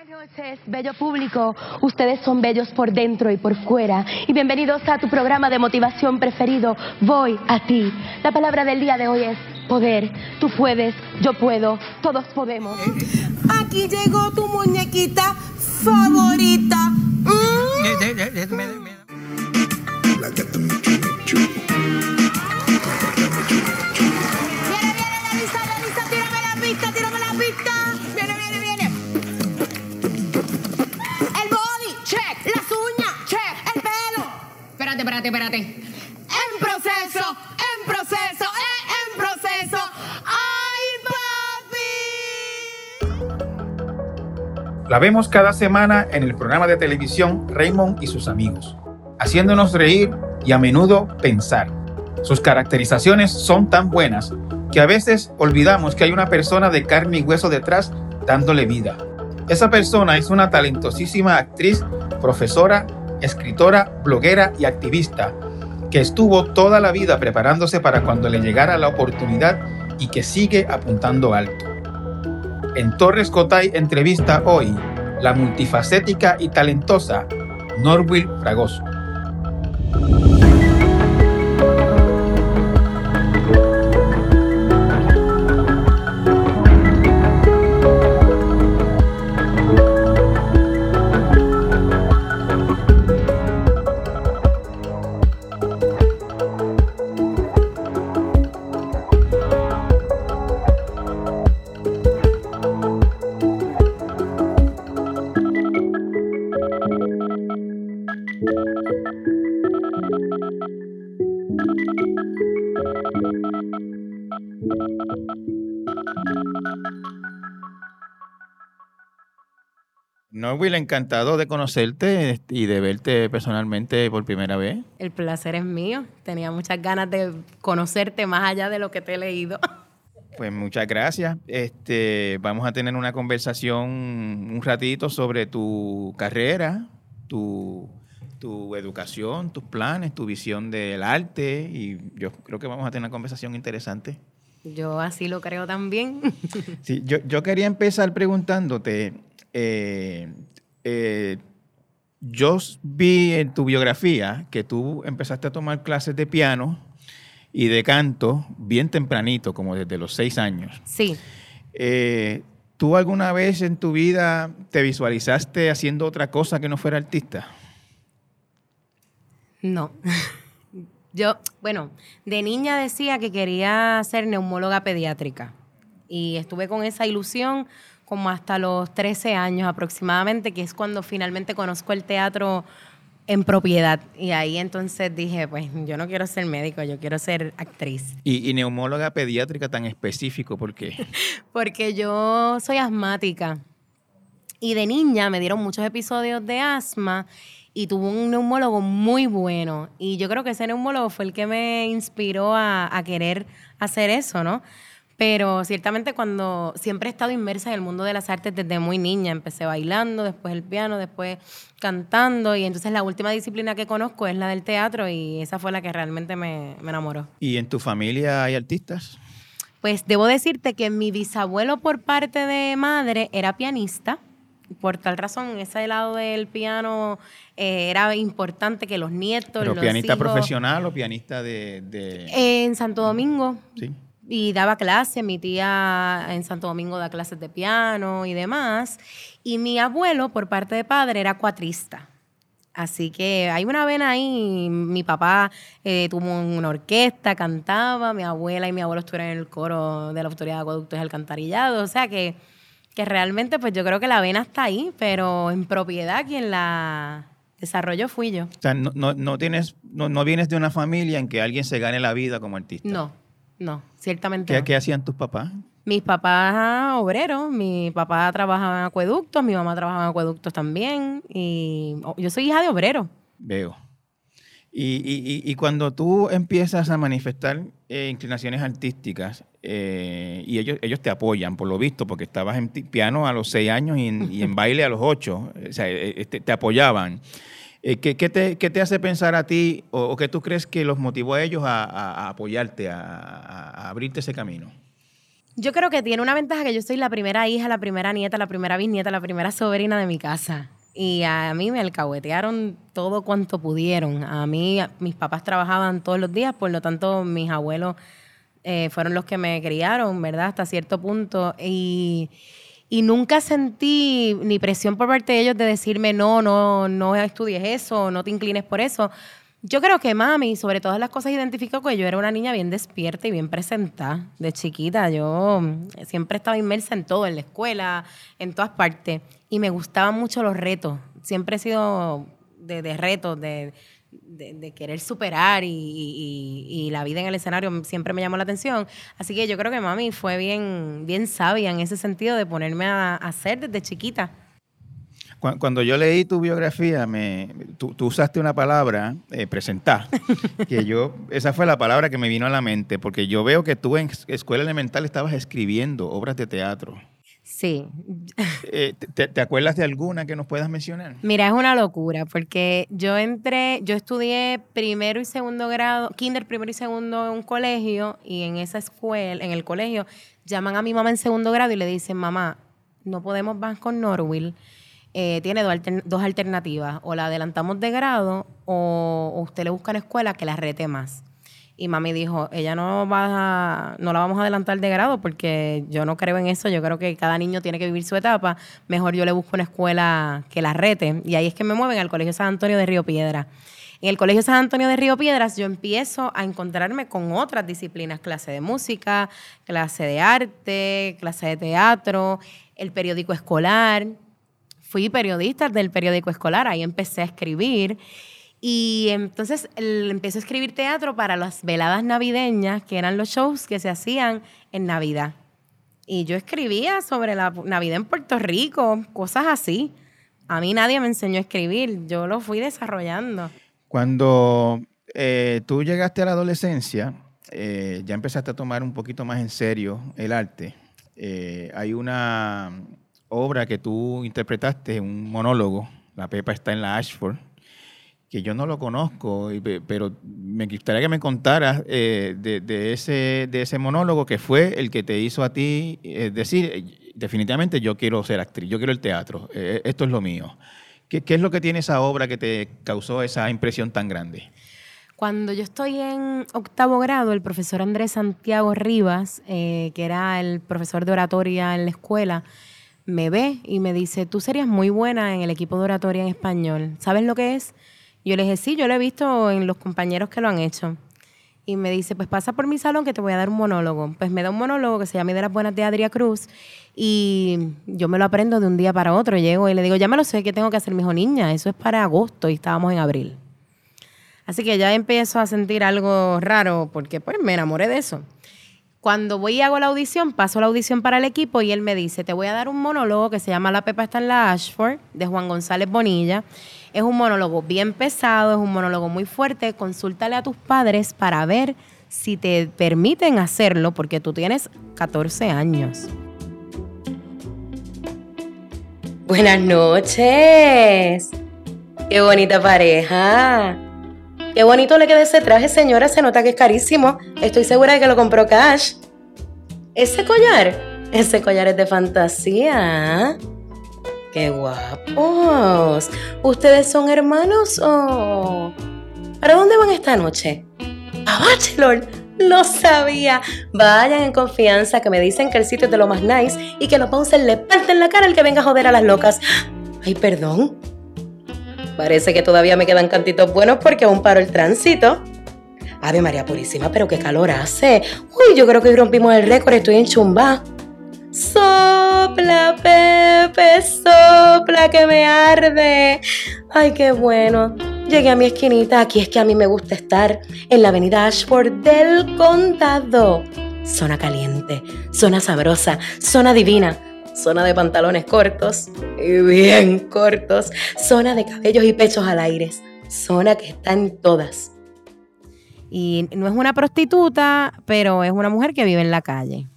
Buenas noches, bello público. Ustedes son bellos por dentro y por fuera. Y bienvenidos a tu programa de motivación preferido, Voy a ti. La palabra del día de hoy es poder. Tú puedes, yo puedo, todos podemos. Aquí llegó tu muñequita favorita. Mm. Espérate, espérate. En proceso, en proceso, eh, en proceso. ¡Ay, papi! La vemos cada semana en el programa de televisión Raymond y sus amigos, haciéndonos reír y a menudo pensar. Sus caracterizaciones son tan buenas que a veces olvidamos que hay una persona de carne y hueso detrás dándole vida. Esa persona es una talentosísima actriz, profesora, escritora, bloguera y activista que estuvo toda la vida preparándose para cuando le llegara la oportunidad y que sigue apuntando alto. En Torres Cotay entrevista hoy la multifacética y talentosa Norwil Fragoso. Norwil, encantado de conocerte y de verte personalmente por primera vez. El placer es mío. Tenía muchas ganas de conocerte más allá de lo que te he leído. Pues muchas gracias. Este, vamos a tener una conversación un ratito sobre tu carrera, tu, tu educación, tus planes, tu visión del arte y yo creo que vamos a tener una conversación interesante. Yo así lo creo también. Sí, yo, yo quería empezar preguntándote, eh, eh, yo vi en tu biografía que tú empezaste a tomar clases de piano y de canto bien tempranito, como desde los seis años. Sí. Eh, ¿Tú alguna vez en tu vida te visualizaste haciendo otra cosa que no fuera artista? No. Yo, bueno, de niña decía que quería ser neumóloga pediátrica y estuve con esa ilusión como hasta los 13 años aproximadamente, que es cuando finalmente conozco el teatro en propiedad. Y ahí entonces dije, pues yo no quiero ser médico, yo quiero ser actriz. Y, y neumóloga pediátrica tan específico, ¿por qué? Porque yo soy asmática y de niña me dieron muchos episodios de asma y tuve un neumólogo muy bueno. Y yo creo que ese neumólogo fue el que me inspiró a, a querer hacer eso, ¿no? Pero ciertamente cuando siempre he estado inmersa en el mundo de las artes desde muy niña, empecé bailando, después el piano, después cantando y entonces la última disciplina que conozco es la del teatro y esa fue la que realmente me, me enamoró. ¿Y en tu familia hay artistas? Pues debo decirte que mi bisabuelo por parte de madre era pianista. Por tal razón, ese lado del piano eh, era importante que los nietos, ¿Pero los pianista hijos- profesional o pianista de...? de- En Santo Domingo. Sí. Y daba clases, mi tía en Santo Domingo da clases de piano y demás. Y mi abuelo, por parte de padre, era cuatrista. Así que hay una vena ahí. Mi papá eh, tuvo una orquesta, cantaba, mi abuela y mi abuelo estuvieron en el coro de la Autoridad de Acueductos y Alcantarillado. O sea que, que realmente, pues yo creo que la vena está ahí, pero en propiedad quien la desarrolló fui yo. O sea, no, no, no tienes, no, no vienes de una familia en que alguien se gane la vida como artista. No, no, ciertamente ¿Qué, no. qué hacían tus papás? Mis papás obreros, mi papá trabajaba en acueductos, mi mamá trabajaba en acueductos también, y oh, yo soy hija de obrero. Veo. Y, y- y- y cuando tú empiezas a manifestar eh, inclinaciones artísticas eh, y ellos, ellos te apoyan, por lo visto, porque estabas en piano a los seis años y en, y en baile a los ocho, o sea, eh, te, te apoyaban. Eh, ¿qué, te, qué te hace pensar a ti o, qué tú crees que los motivó a ellos a, apoyarte, a abrirte ese camino? Yo creo que tiene una ventaja que yo soy la primera hija, la primera nieta, la primera bisnieta, la primera sobrina de mi casa. Y a mí me alcahuetearon todo cuanto pudieron. A mí, mis papás trabajaban todos los días, por lo tanto, mis abuelos eh, fueron los que me criaron, ¿verdad? Hasta cierto punto. Y, y nunca sentí ni presión por parte de ellos de decirme, no, no, no estudies eso, no te inclines por eso. Yo creo que mami, sobre todas las cosas, identificó que yo era una niña bien despierta y bien presentada de chiquita. Yo mm, siempre estaba inmersa en todo, en la escuela, en todas partes. Y me gustaban mucho los retos. Siempre he sido de, de retos, de, de, querer superar y, la vida en el escenario siempre me llamó la atención. Así que yo creo que mami fue bien, bien sabia en ese sentido de ponerme a hacer desde chiquita. Cuando yo leí tu biografía, me, tú, usaste una palabra, eh, presentar, que yo, esa fue la palabra que me vino a la mente, porque yo veo que tú en escuela elemental estabas escribiendo obras de teatro. Sí. Eh, te, acuerdas de alguna que nos puedas mencionar? Mira, es una locura, porque yo entré, yo estudié primero y segundo grado, kinder primero y segundo en un colegio, y en esa escuela, en el colegio, llaman a mi mamá en segundo grado y le dicen, mamá, no podemos más con Norwil eh, tiene dos, alternativas. O la adelantamos de grado o, usted le busca una escuela que la rete más. Y mami dijo, ella no va no la vamos a adelantar de grado porque yo no creo en eso. Yo creo que cada niño tiene que vivir su etapa. Mejor yo le busco una escuela que la rete. Y ahí es que me mueven al Colegio San Antonio de Río Piedra. En el Colegio San Antonio de Río Piedras yo empiezo a encontrarme con otras disciplinas, clase de música, clase de arte, clase de teatro, el periódico escolar fui periodista del periódico escolar, ahí empecé a escribir. Y entonces empecé a escribir teatro para las veladas navideñas, que eran los shows que se hacían en Navidad. Y yo escribía sobre la Navidad en Puerto Rico, cosas así. A mí nadie me enseñó a escribir, yo lo fui desarrollando. Cuando eh, tú llegaste a la adolescencia, eh, ya empezaste a tomar un poquito más en serio el arte. Eh, hay una obra que tú interpretaste, un monólogo, La Pepa está en la Ashford, que yo no lo conozco, pero me gustaría que me contaras eh, de, ese, de ese monólogo que fue el que te hizo a ti eh, decir, definitivamente yo quiero ser actriz, yo quiero el teatro, eh, esto es lo mío. ¿Qué, ¿Qué, es lo que tiene esa obra que te causó esa impresión tan grande? Cuando yo estoy en octavo grado, el profesor Andrés Santiago Rivas, que era el profesor de oratoria en la escuela, me ve y me dice, tú serías muy buena en el equipo de oratoria en español. ¿Sabes lo que es? Yo le dije, sí, yo lo he visto en los compañeros que lo han hecho. Y me dice, pues pasa por mi salón que te voy a dar un monólogo. Pues me da un monólogo que se llama De las Buenas de Adria Cruz y yo me lo aprendo de un día para otro. Llego y le digo, ya me lo sé, ¿qué tengo que hacer, mi hijo niña? Eso es para agosto y estábamos en abril. Así que ya empiezo a sentir algo raro porque pues me enamoré de eso. Cuando voy y hago la audición, paso la audición para el equipo y él me dice, te voy a dar un monólogo que se llama La Pepa está en la Ashford, de Juan González Bonilla. Es un monólogo bien pesado, es un monólogo muy fuerte. Consúltale a tus padres para ver si te permiten hacerlo, porque tú tienes 14 años. Buenas noches. Qué bonita pareja. Qué bonito le queda ese traje, señora. Se nota que es carísimo. Estoy segura de que lo compró cash. Ese collar, ese collar es de fantasía. Qué guapos. ¿Ustedes son hermanos o...? ¿Para dónde van esta noche? A Bachelor. Lo sabía. Vayan en confianza que me dicen que el sitio es de lo más nice y que los bouncers le parten la cara al que venga a joder a las locas. Ay, perdón. Parece que todavía me quedan cantitos buenos porque aún paro el tránsito. Ave María Purísima, pero qué calor hace. Uy, yo creo que rompimos el récord, estoy en chumba. Sopla, Pepe, sopla que me arde. Ay, qué bueno. Llegué a mi esquinita, aquí es que a mí me gusta estar, en la avenida Ashford del Condado. Zona caliente, zona sabrosa, zona divina zona de pantalones cortos y bien cortos, zona de cabellos y pechos al aire, zona que está en todas. Y no es una prostituta, pero es una mujer que vive en la calle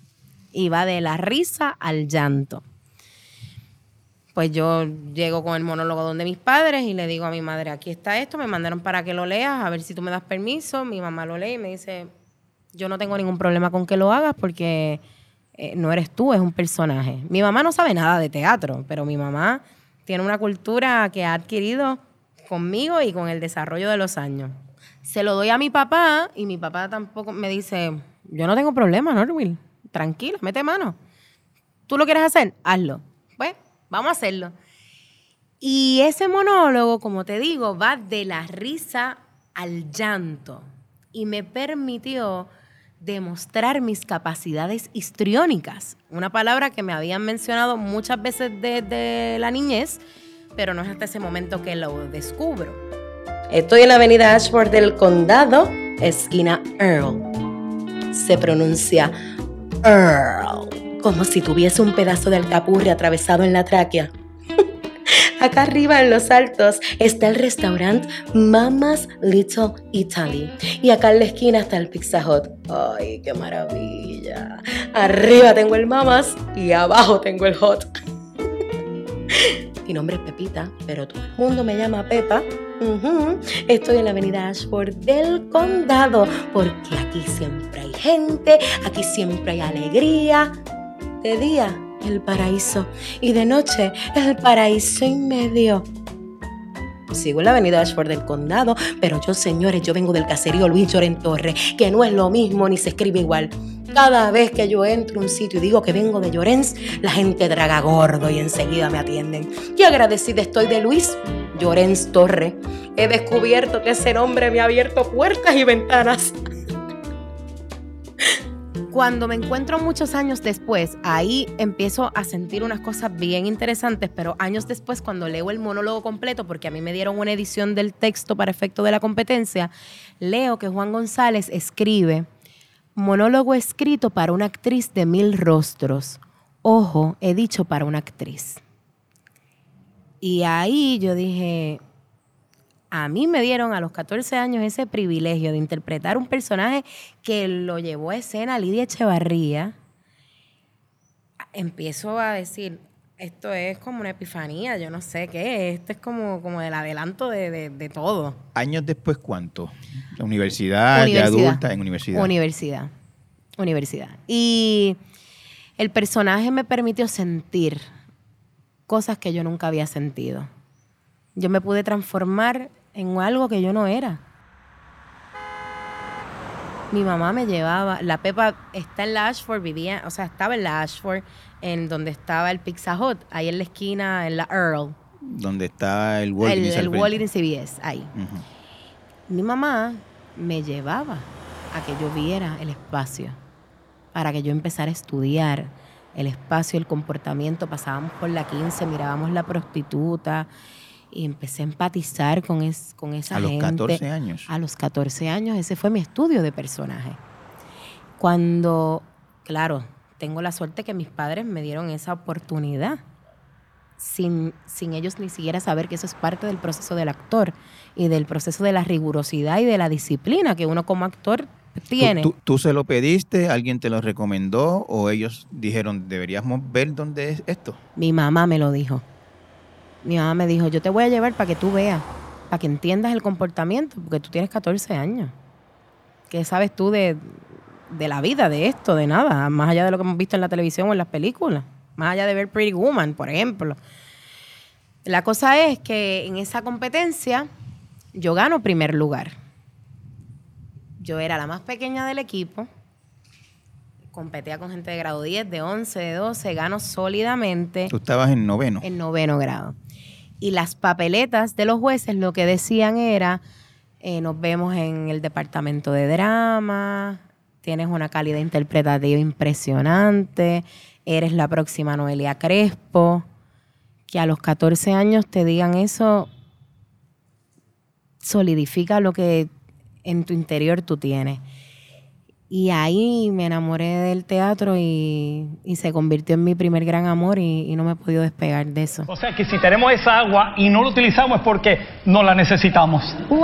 y va de la risa al llanto. Pues yo llego con el monólogo donde mis padres y le digo a mi madre, aquí está esto, me mandaron para que lo leas, a ver si tú me das permiso. Mi mamá lo lee y me dice, yo no tengo ningún problema con que lo hagas porque eh, no eres tú, es un personaje. Mi mamá no sabe nada de teatro, pero mi mamá tiene una cultura que ha adquirido conmigo y con el desarrollo de los años. Se lo doy a mi papá y mi papá tampoco me dice, yo no tengo problema, Norwil, tranquilo, mete mano. ¿Tú lo quieres hacer? Hazlo. Pues, vamos a hacerlo. Y ese monólogo, como te digo, va de la risa al llanto y me permitió demostrar mis capacidades histriónicas, una palabra que me habían mencionado muchas veces desde la niñez, pero no es hasta ese momento que lo descubro. Estoy en la avenida Ashford del Condado, esquina Earl. Se pronuncia Como si tuviese un pedazo de alcapurre atravesado en la tráquea. Acá arriba en los altos está el restaurante Mama's Little Italy. Y acá en la esquina está el Pizza Hut. ¡Ay, qué maravilla! Arriba tengo el Mama's y abajo tengo el Hot. Mi nombre es Pepita, pero todo el mundo me llama Pepa. Estoy en la avenida Ashford del Condado, porque aquí siempre hay gente, aquí siempre hay alegría. De día, el paraíso, y de noche, el paraíso y medio. Sigo en la avenida Ashford del Condado, pero yo, señores, yo vengo del caserío Luis Lloren Torre, que no es lo mismo ni se escribe igual. Cada vez que yo entro a un sitio y digo que vengo de Llorens, la gente draga gordo y enseguida me atienden. Y agradecida estoy de Luis Llorens Torre. He descubierto que ese nombre me ha abierto puertas y ventanas. Cuando me encuentro muchos años después, ahí empiezo a sentir unas cosas bien interesantes, pero años después, cuando leo el monólogo completo, porque a mí me dieron una edición del texto para efecto de la competencia, leo que Juan González escribe monólogo escrito para una actriz de mil rostros. Ojo, he dicho para una actriz. Y ahí yo dije, a mí me dieron a los 14 años ese privilegio de interpretar un personaje que lo llevó a escena Lidia Echevarría. Empiezo a decir, esto es como una epifanía, yo no sé qué, es, esto es como, como el adelanto de, de- de todo. ¿Años después cuánto? ¿La universidad, Universidad. adulta, en universidad? Universidad. Universidad. Y el personaje me permitió sentir cosas que yo nunca había sentido. Yo me pude transformar en algo que yo no era. Mi mamá me llevaba, la Pepa está en la Ashford, vivía, o sea, estaba en la Ashford, en donde estaba el Pizza Hut, ahí en la esquina, en la Earl, Donde está el el, Walgreens al el. Walgreens CVS, ahí mi mamá me llevaba a que yo viera el espacio, para que yo empezara a estudiar el espacio, el comportamiento. Pasábamos por la 15, mirábamos la prostituta y empecé a empatizar con, es- con esa A los gente. 14 años. A los 14 años, ese fue mi estudio de personaje. Cuando, claro, tengo la suerte que mis padres me dieron esa oportunidad sin, sin ellos ni siquiera saber que eso es parte del proceso del actor y del proceso de la rigurosidad y de la disciplina que uno como actor tiene. ¿Tú, tú, tú se lo pediste? ¿Alguien te lo recomendó? ¿O ellos dijeron, deberíamos ver dónde es esto? Mi mamá me lo dijo. Mi mamá me dijo, yo te voy a llevar para que tú veas, para que entiendas el comportamiento, porque tú tienes 14 años. ¿Qué sabes tú de, de la vida, de esto, de nada? Más allá de lo que hemos visto en la televisión o en las películas. Más allá de ver Pretty Woman, por ejemplo. La cosa es que en esa competencia yo gano primer lugar. Yo era la más pequeña del equipo. Competía con gente de grado 10, de 11, de 12. Gano sólidamente Tú estabas en noveno. en noveno grado. Y las papeletas de los jueces lo que decían era, eh, nos vemos en el departamento de drama, tienes una calidad interpretativa impresionante, eres la próxima Noelia Crespo. Que a los 14 años te digan eso solidifica lo que en tu interior tú tienes. Y ahí me enamoré del teatro y, y se convirtió en mi primer gran amor y, y no me he podido despegar de eso. O sea que si tenemos esa agua y no la utilizamos es porque no la necesitamos. ¡Wow!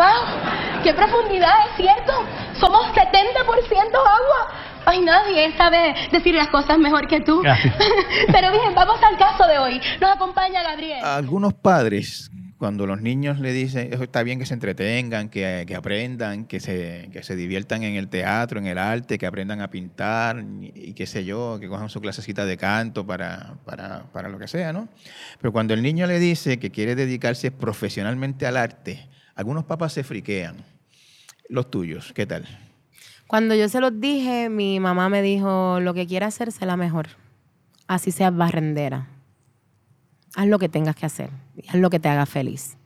¡Qué profundidad, es cierto! Somos 70% agua. Ay, nadie sabe decir las cosas mejor que tú. Gracias. Pero bien, vamos al caso de hoy. Nos acompaña Gabriel. Algunos padres cuando los niños le dicen, eso está bien que se entretengan, que, que aprendan, que se, que se diviertan en el teatro, en el arte, que aprendan a pintar y, qué sé yo, que cojan su clasecita de canto para, para, para lo que sea, ¿no? Pero cuando el niño le dice que quiere dedicarse profesionalmente al arte, algunos papás se friquean. Los tuyos, ¿qué tal? Cuando yo se los dije, mi mamá me dijo, lo que quieras hacer, la mejor. Así seas barrendera. Haz lo que tengas que hacer. Haz lo que te haga feliz.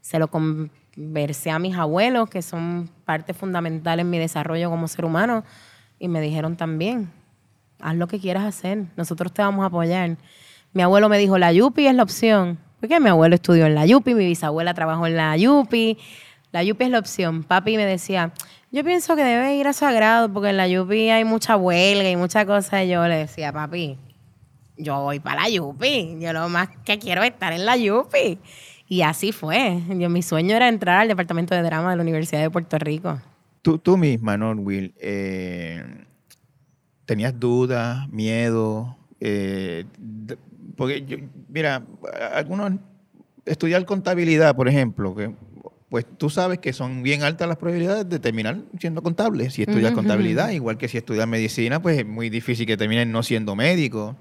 Se lo conversé a mis abuelos, que son parte fundamental en mi desarrollo como ser humano, y me dijeron también, haz lo que quieras hacer. Nosotros te vamos a apoyar. Mi abuelo me dijo, la Yupi es la opción. Porque mi abuelo estudió en la Yupi, mi bisabuela trabajó en la Yupi. La Yupi es la opción. Papi me decía, yo pienso que debe ir a Sagrado porque en la Yupi hay mucha huelga y mucha cosa. Y yo le decía, papi, yo voy para la Yupi. Yo lo más que quiero es estar en la Yupi. Y así fue. Yo, mi sueño era entrar al departamento de drama de la Universidad de Puerto Rico. Tú, tú misma, ¿no, Will? Eh, ¿Tenías dudas, miedo? Eh, porque, yo- mira, algunos estudiar contabilidad, por ejemplo, que, pues tú sabes que son bien altas las probabilidades de terminar siendo contable. Si estudias contabilidad, igual que si estudias medicina, pues es muy difícil que terminen no siendo médico.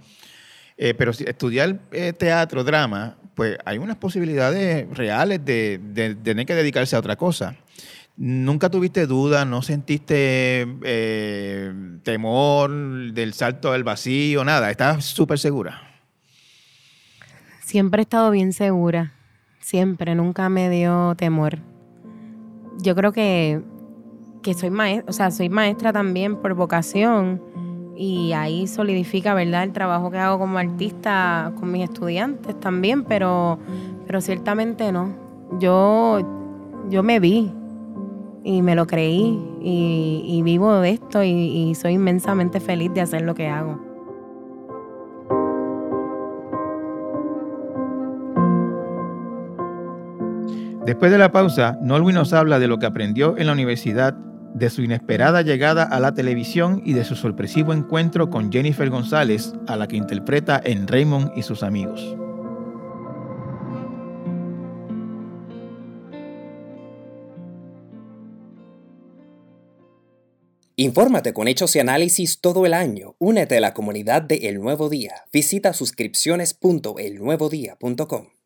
Eh, pero si estudiar eh, teatro, drama, pues hay unas posibilidades reales de, tener que dedicarse a otra cosa. ¿Nunca tuviste duda, no sentiste eh, temor del salto al vacío, nada? ¿Estabas súper segura? Siempre he estado bien segura. Siempre, nunca me dio temor. Yo creo que, que soy maestra, o sea, soy maestra también por vocación y ahí solidifica, ¿verdad?, el trabajo que hago como artista con mis estudiantes también, pero, pero ciertamente no. Yo, yo me vi y me lo creí y, vivo de esto y, y soy inmensamente feliz de hacer lo que hago. Después de la pausa, Nolwi nos habla de lo que aprendió en la universidad, de su inesperada llegada a la televisión y de su sorpresivo encuentro con Jennifer González, a la que interpreta en Raymond y sus amigos. Infórmate con hechos y análisis todo el año. Únete a la comunidad de El Nuevo Día. Visita suscripciones.elnuevodía.com.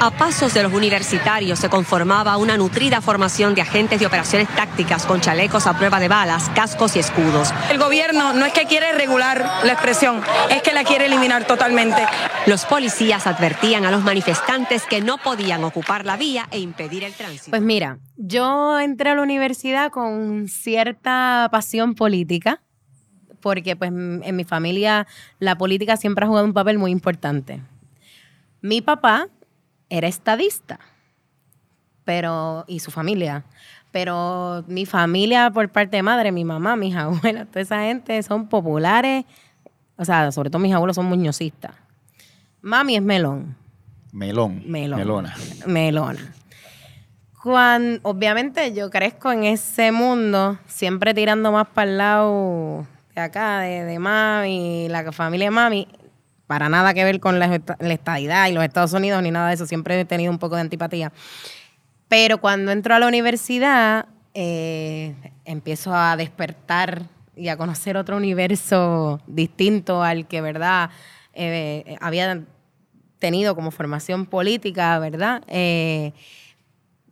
A pasos de los universitarios se conformaba una nutrida formación de agentes de operaciones tácticas con chalecos a prueba de balas, cascos y escudos. El gobierno no es que quiere regular la expresión, es que la quiere eliminar totalmente. Los policías advertían a los manifestantes que no podían ocupar la vía e impedir el tránsito. Pues mira, yo entré a la universidad con cierta pasión política, porque pues en mi familia la política siempre ha jugado un papel muy importante. Mi papá era estadista, pero y su familia, pero mi familia por parte de madre, mi mamá, mis abuelas, toda esa gente son populares, o sea, sobre todo mis abuelos son muñozistas. Mami es melón. Melón. Melón. Melona. Melona. Cuando, obviamente yo crezco en ese mundo, siempre tirando más para el lado de acá, de, de mami, la familia de mami, para nada que ver con la, esta- la estadidad y los Estados Unidos ni nada de eso, siempre he tenido un poco de antipatía. Pero cuando entro a la universidad, eh, empiezo a despertar y a conocer otro universo distinto al que, ¿verdad? Eh, había tenido como formación política, ¿verdad? Eh,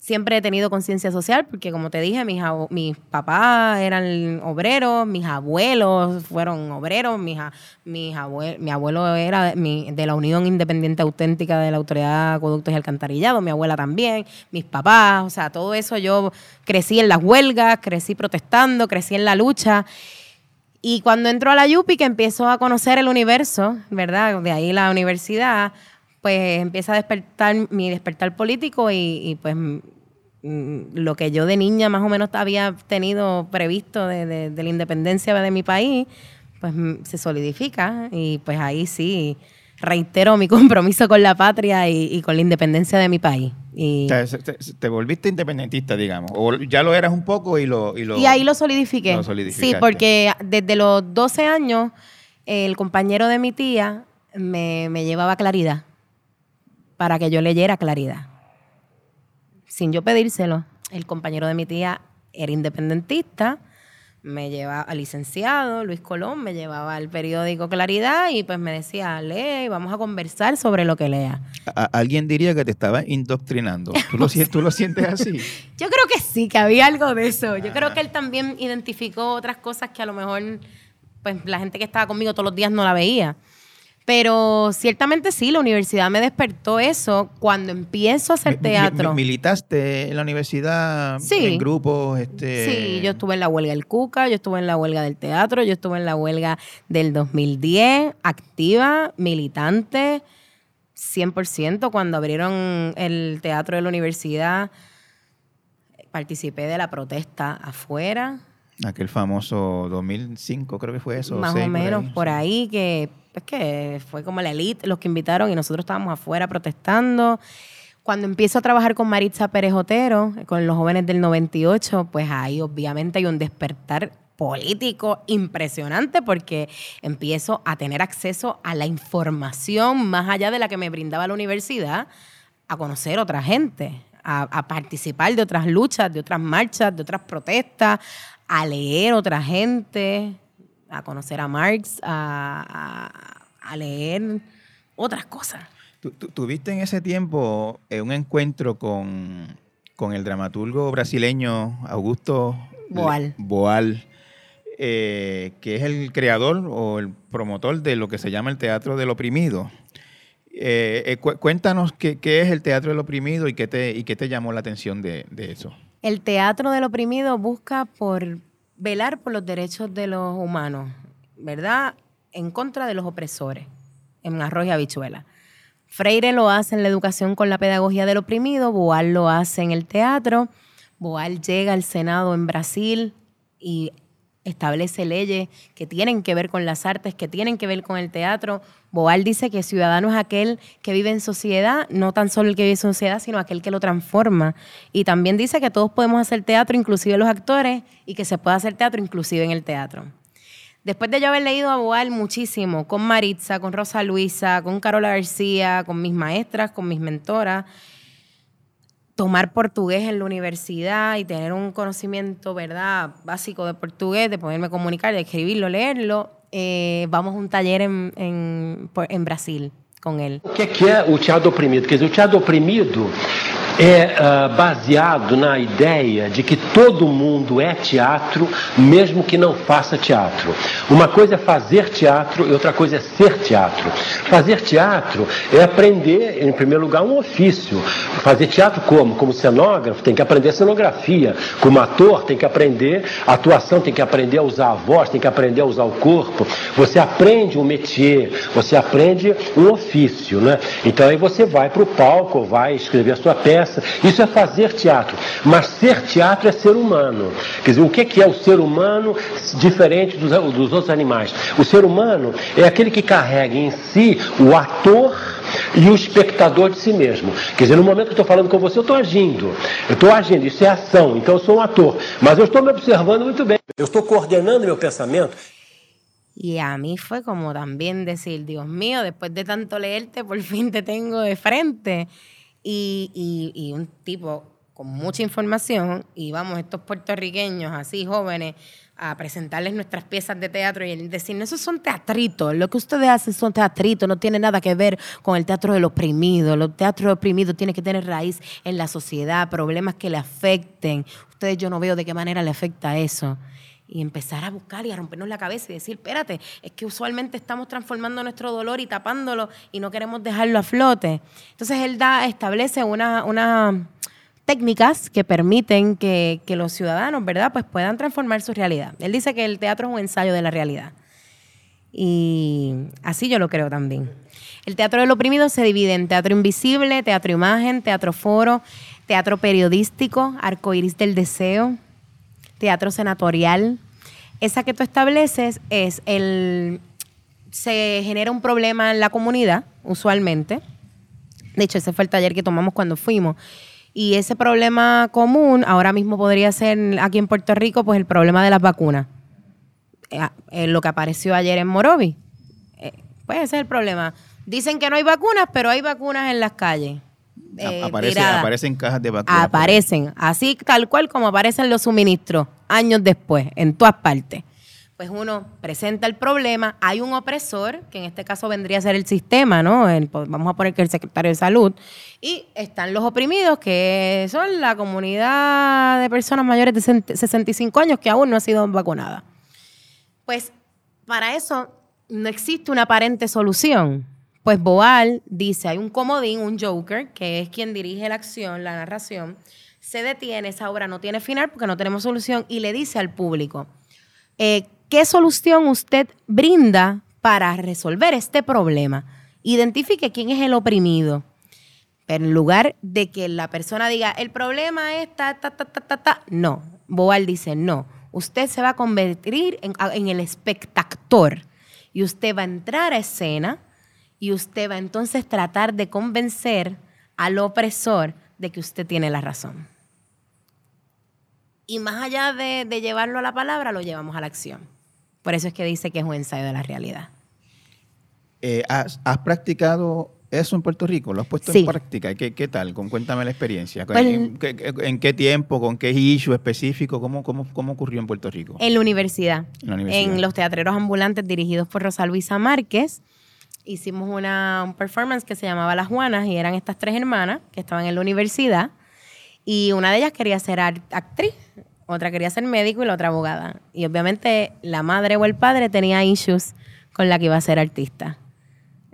siempre he tenido conciencia social porque, como te dije, mis, mis papás eran obreros, mis abuelos fueron obreros, mis, mis abue- mi abuelo era de, mi- de la Unión Independiente Auténtica de la Autoridad de Acueductos y Alcantarillado, mi abuela también, mis papás, o sea, todo eso yo crecí en las huelgas, crecí protestando, crecí en la lucha. Y cuando entro a la Yupi, que empiezo a conocer el universo, ¿verdad? De ahí la universidad, pues empieza a despertar mi despertar político y, y, pues mm, lo que yo de niña más o menos había tenido previsto de, de- de la independencia de mi país, pues mm, se solidifica y pues ahí sí reitero mi compromiso con la patria y, y con la independencia de mi país. Y, O sea, se- te, te volviste independentista, digamos. O ya lo eras un poco y lo. Y, lo, y ahí lo solidifiqué. lo sí, porque desde los 12 años, el compañero de mi tía me, me llevaba claridad para que yo leyera claridad. Sin yo pedírselo, el compañero de mi tía era independentista, me llevaba al licenciado Luis Colón, me llevaba al periódico Claridad y pues me decía, lee, vamos a conversar sobre lo que lea. A- alguien diría que te estaba indoctrinando. ¿Tú lo, tú lo sientes así? Yo creo que sí, que había algo de eso. Yo creo que él también identificó otras cosas que a lo mejor pues la gente que estaba conmigo todos los días no la veía. Pero ciertamente sí, la universidad me despertó eso cuando empiezo a hacer teatro. mi- ¿Militaste en la universidad? Sí. ¿En grupos? Este... Sí, yo estuve en la huelga del Cuca, yo estuve en la huelga del teatro, yo estuve en la huelga del 2010, activa, militante, 100%. Cuando abrieron el teatro de la universidad, participé de la protesta afuera, Aquel famoso 2005, creo que fue eso. más o menos ahí. por ahí, que es que fue como la elite los que invitaron y nosotros estábamos afuera protestando. Cuando empiezo a trabajar con Maritza Pérez Otero, con los jóvenes del 98, pues ahí obviamente hay un despertar político impresionante porque empiezo a tener acceso a la información más allá de la que me brindaba la universidad, a conocer otra gente, a, a participar de otras luchas, de otras marchas, de otras protestas, a leer otra gente, a conocer a Marx, a, a- a leer otras cosas. ¿Tú- tú- ¿Tuviste en ese tiempo eh, un encuentro con, con el dramaturgo brasileño Augusto Boal. Boal, eh, que es el creador o el promotor de lo que se llama el teatro del oprimido? Eh, eh, cu- cuéntanos qué, qué es el teatro del oprimido y qué te, y qué te llamó la atención de, de eso. El teatro del oprimido busca por velar por los derechos de los humanos, ¿verdad? En contra de los opresores, en arroz y habichuela. Freire lo hace en la educación con la pedagogía del oprimido, Boal lo hace en el teatro, Boal llega al Senado en Brasil y establece leyes que tienen que ver con las artes, que tienen que ver con el teatro. Boal dice que ciudadano es aquel que vive en sociedad, no tan solo el que vive en sociedad, sino aquel que lo transforma. Y también dice que todos podemos hacer teatro, inclusive los actores, y que se puede hacer teatro inclusive en el teatro. Después de yo haber leído a Boal muchísimo, con Maritza, con Rosa Luisa, con Carola García, con mis maestras, con mis mentoras, tomar portugués en la universidad y tener un conocimiento, ¿verdad?, básico de portugués, de poderme comunicar, de escribirlo, leerlo, eh, vamos a un taller en, en, Brasil con él. O que é, que é o teatro oprimido? Quer dizer, o teatro oprimido é ah, baseado na ideia de que todo mundo é teatro, mesmo que não faça teatro. Uma coisa é fazer teatro e outra coisa é ser teatro. Fazer teatro é aprender, em primeiro lugar, um ofício. Fazer teatro como? Como cenógrafo, tem que aprender cenografia. Como ator, tem que aprender atuação, tem que aprender a usar a voz, tem que aprender a usar o corpo. Você aprende um métier, você aprende um ofício, né? Então aí você vai para o palco, vai escrever a sua peça. Isso é fazer teatro. Mas ser teatro é ser humano. Quer dizer, o que é o ser humano diferente dos, dos outros animais? O ser humano é aquele que carrega em si o ator e o espectador de si mesmo. Quer dizer, no momento que estou falando com você, eu estou agindo. Eu estou agindo, isso é ação. Então eu sou um ator. Mas eu estou me observando muito bem. Eu estou coordenando meu pensamento. Y a mí fue como también decir, Dios mío, después de tanto leerte, por fin te tengo de frente. Y, y- y un tipo con mucha información, y vamos, estos puertorriqueños así jóvenes, a presentarles nuestras piezas de teatro y decir, esos son teatritos, lo que ustedes hacen son teatritos, no tiene nada que ver con el teatro del oprimido, el teatro oprimido tiene que tener raíz en la sociedad, problemas que le afecten. Ustedes yo no veo de qué manera le afecta eso y empezar a buscar y a rompernos la cabeza y decir, espérate, es que usualmente estamos transformando nuestro dolor y tapándolo y no queremos dejarlo a flote. Entonces él da, establece una, una técnicas que permiten que, que los ciudadanos, ¿verdad?, pues puedan transformar su realidad. Él dice que el teatro es un ensayo de la realidad. Y así yo lo creo también. El teatro del oprimido se divide en teatro invisible, teatro imagen, teatro foro, teatro periodístico, arcoíris del deseo, teatro senatorial. Esa que tú estableces es el se genera un problema en la comunidad, usualmente. De hecho, ese fue el taller que tomamos cuando fuimos. Y ese problema común ahora mismo podría ser aquí en Puerto Rico, pues el problema de las vacunas. Eh, eh, lo que apareció ayer en Morovi. Eh, pues ese es el problema. Dicen que no hay vacunas, pero hay vacunas en las calles. Eh, aparecen cajas de vacunas. Aparecen, así tal cual como aparecen los suministros años después, en todas partes. Pues uno presenta el problema, hay un opresor, que en este caso vendría a ser el sistema, ¿no? El- vamos a poner que el secretario de salud, y están los oprimidos, que son la comunidad de personas mayores de 65 años que aún no ha sido vacunada. Pues para eso no existe una aparente solución. Pues Boal dice, hay un comodín, un joker, que es quien dirige la acción, la narración, se detiene, esa obra no tiene final porque no tenemos solución y le dice al público, eh, ¿qué solución usted brinda para resolver este problema? Identifique quién es el oprimido. Pero en lugar de que la persona diga, el problema es ta, ta, ta, ta, ta, ta, no. Boal dice, no. Usted se va a convertir en, el espectador y usted va a entrar a escena y usted va entonces tratar de convencer al opresor de que usted tiene la razón. Y más allá de, de llevarlo a la palabra, lo llevamos a la acción. Por eso es que dice que es un ensayo de la realidad. Eh, ¿has, has practicado eso en Puerto Rico? ¿Lo has puesto Sí. en práctica? ¿Qué, qué tal? Con- cuéntame la experiencia. Pues- ¿En, qué, qué- en qué tiempo? ¿Con qué issue específico? ¿Cómo, cómo, cómo ocurrió en Puerto Rico? En la universidad. En la universidad. En los teatreros ambulantes dirigidos por Rosa Luisa Márquez. Hicimos una un performance que se llamaba Las Juanas y eran estas tres hermanas que estaban en la universidad. Y una de ellas quería ser actriz, otra quería ser médico y la otra abogada. Y obviamente la madre o el padre tenía issues con la que iba a ser artista.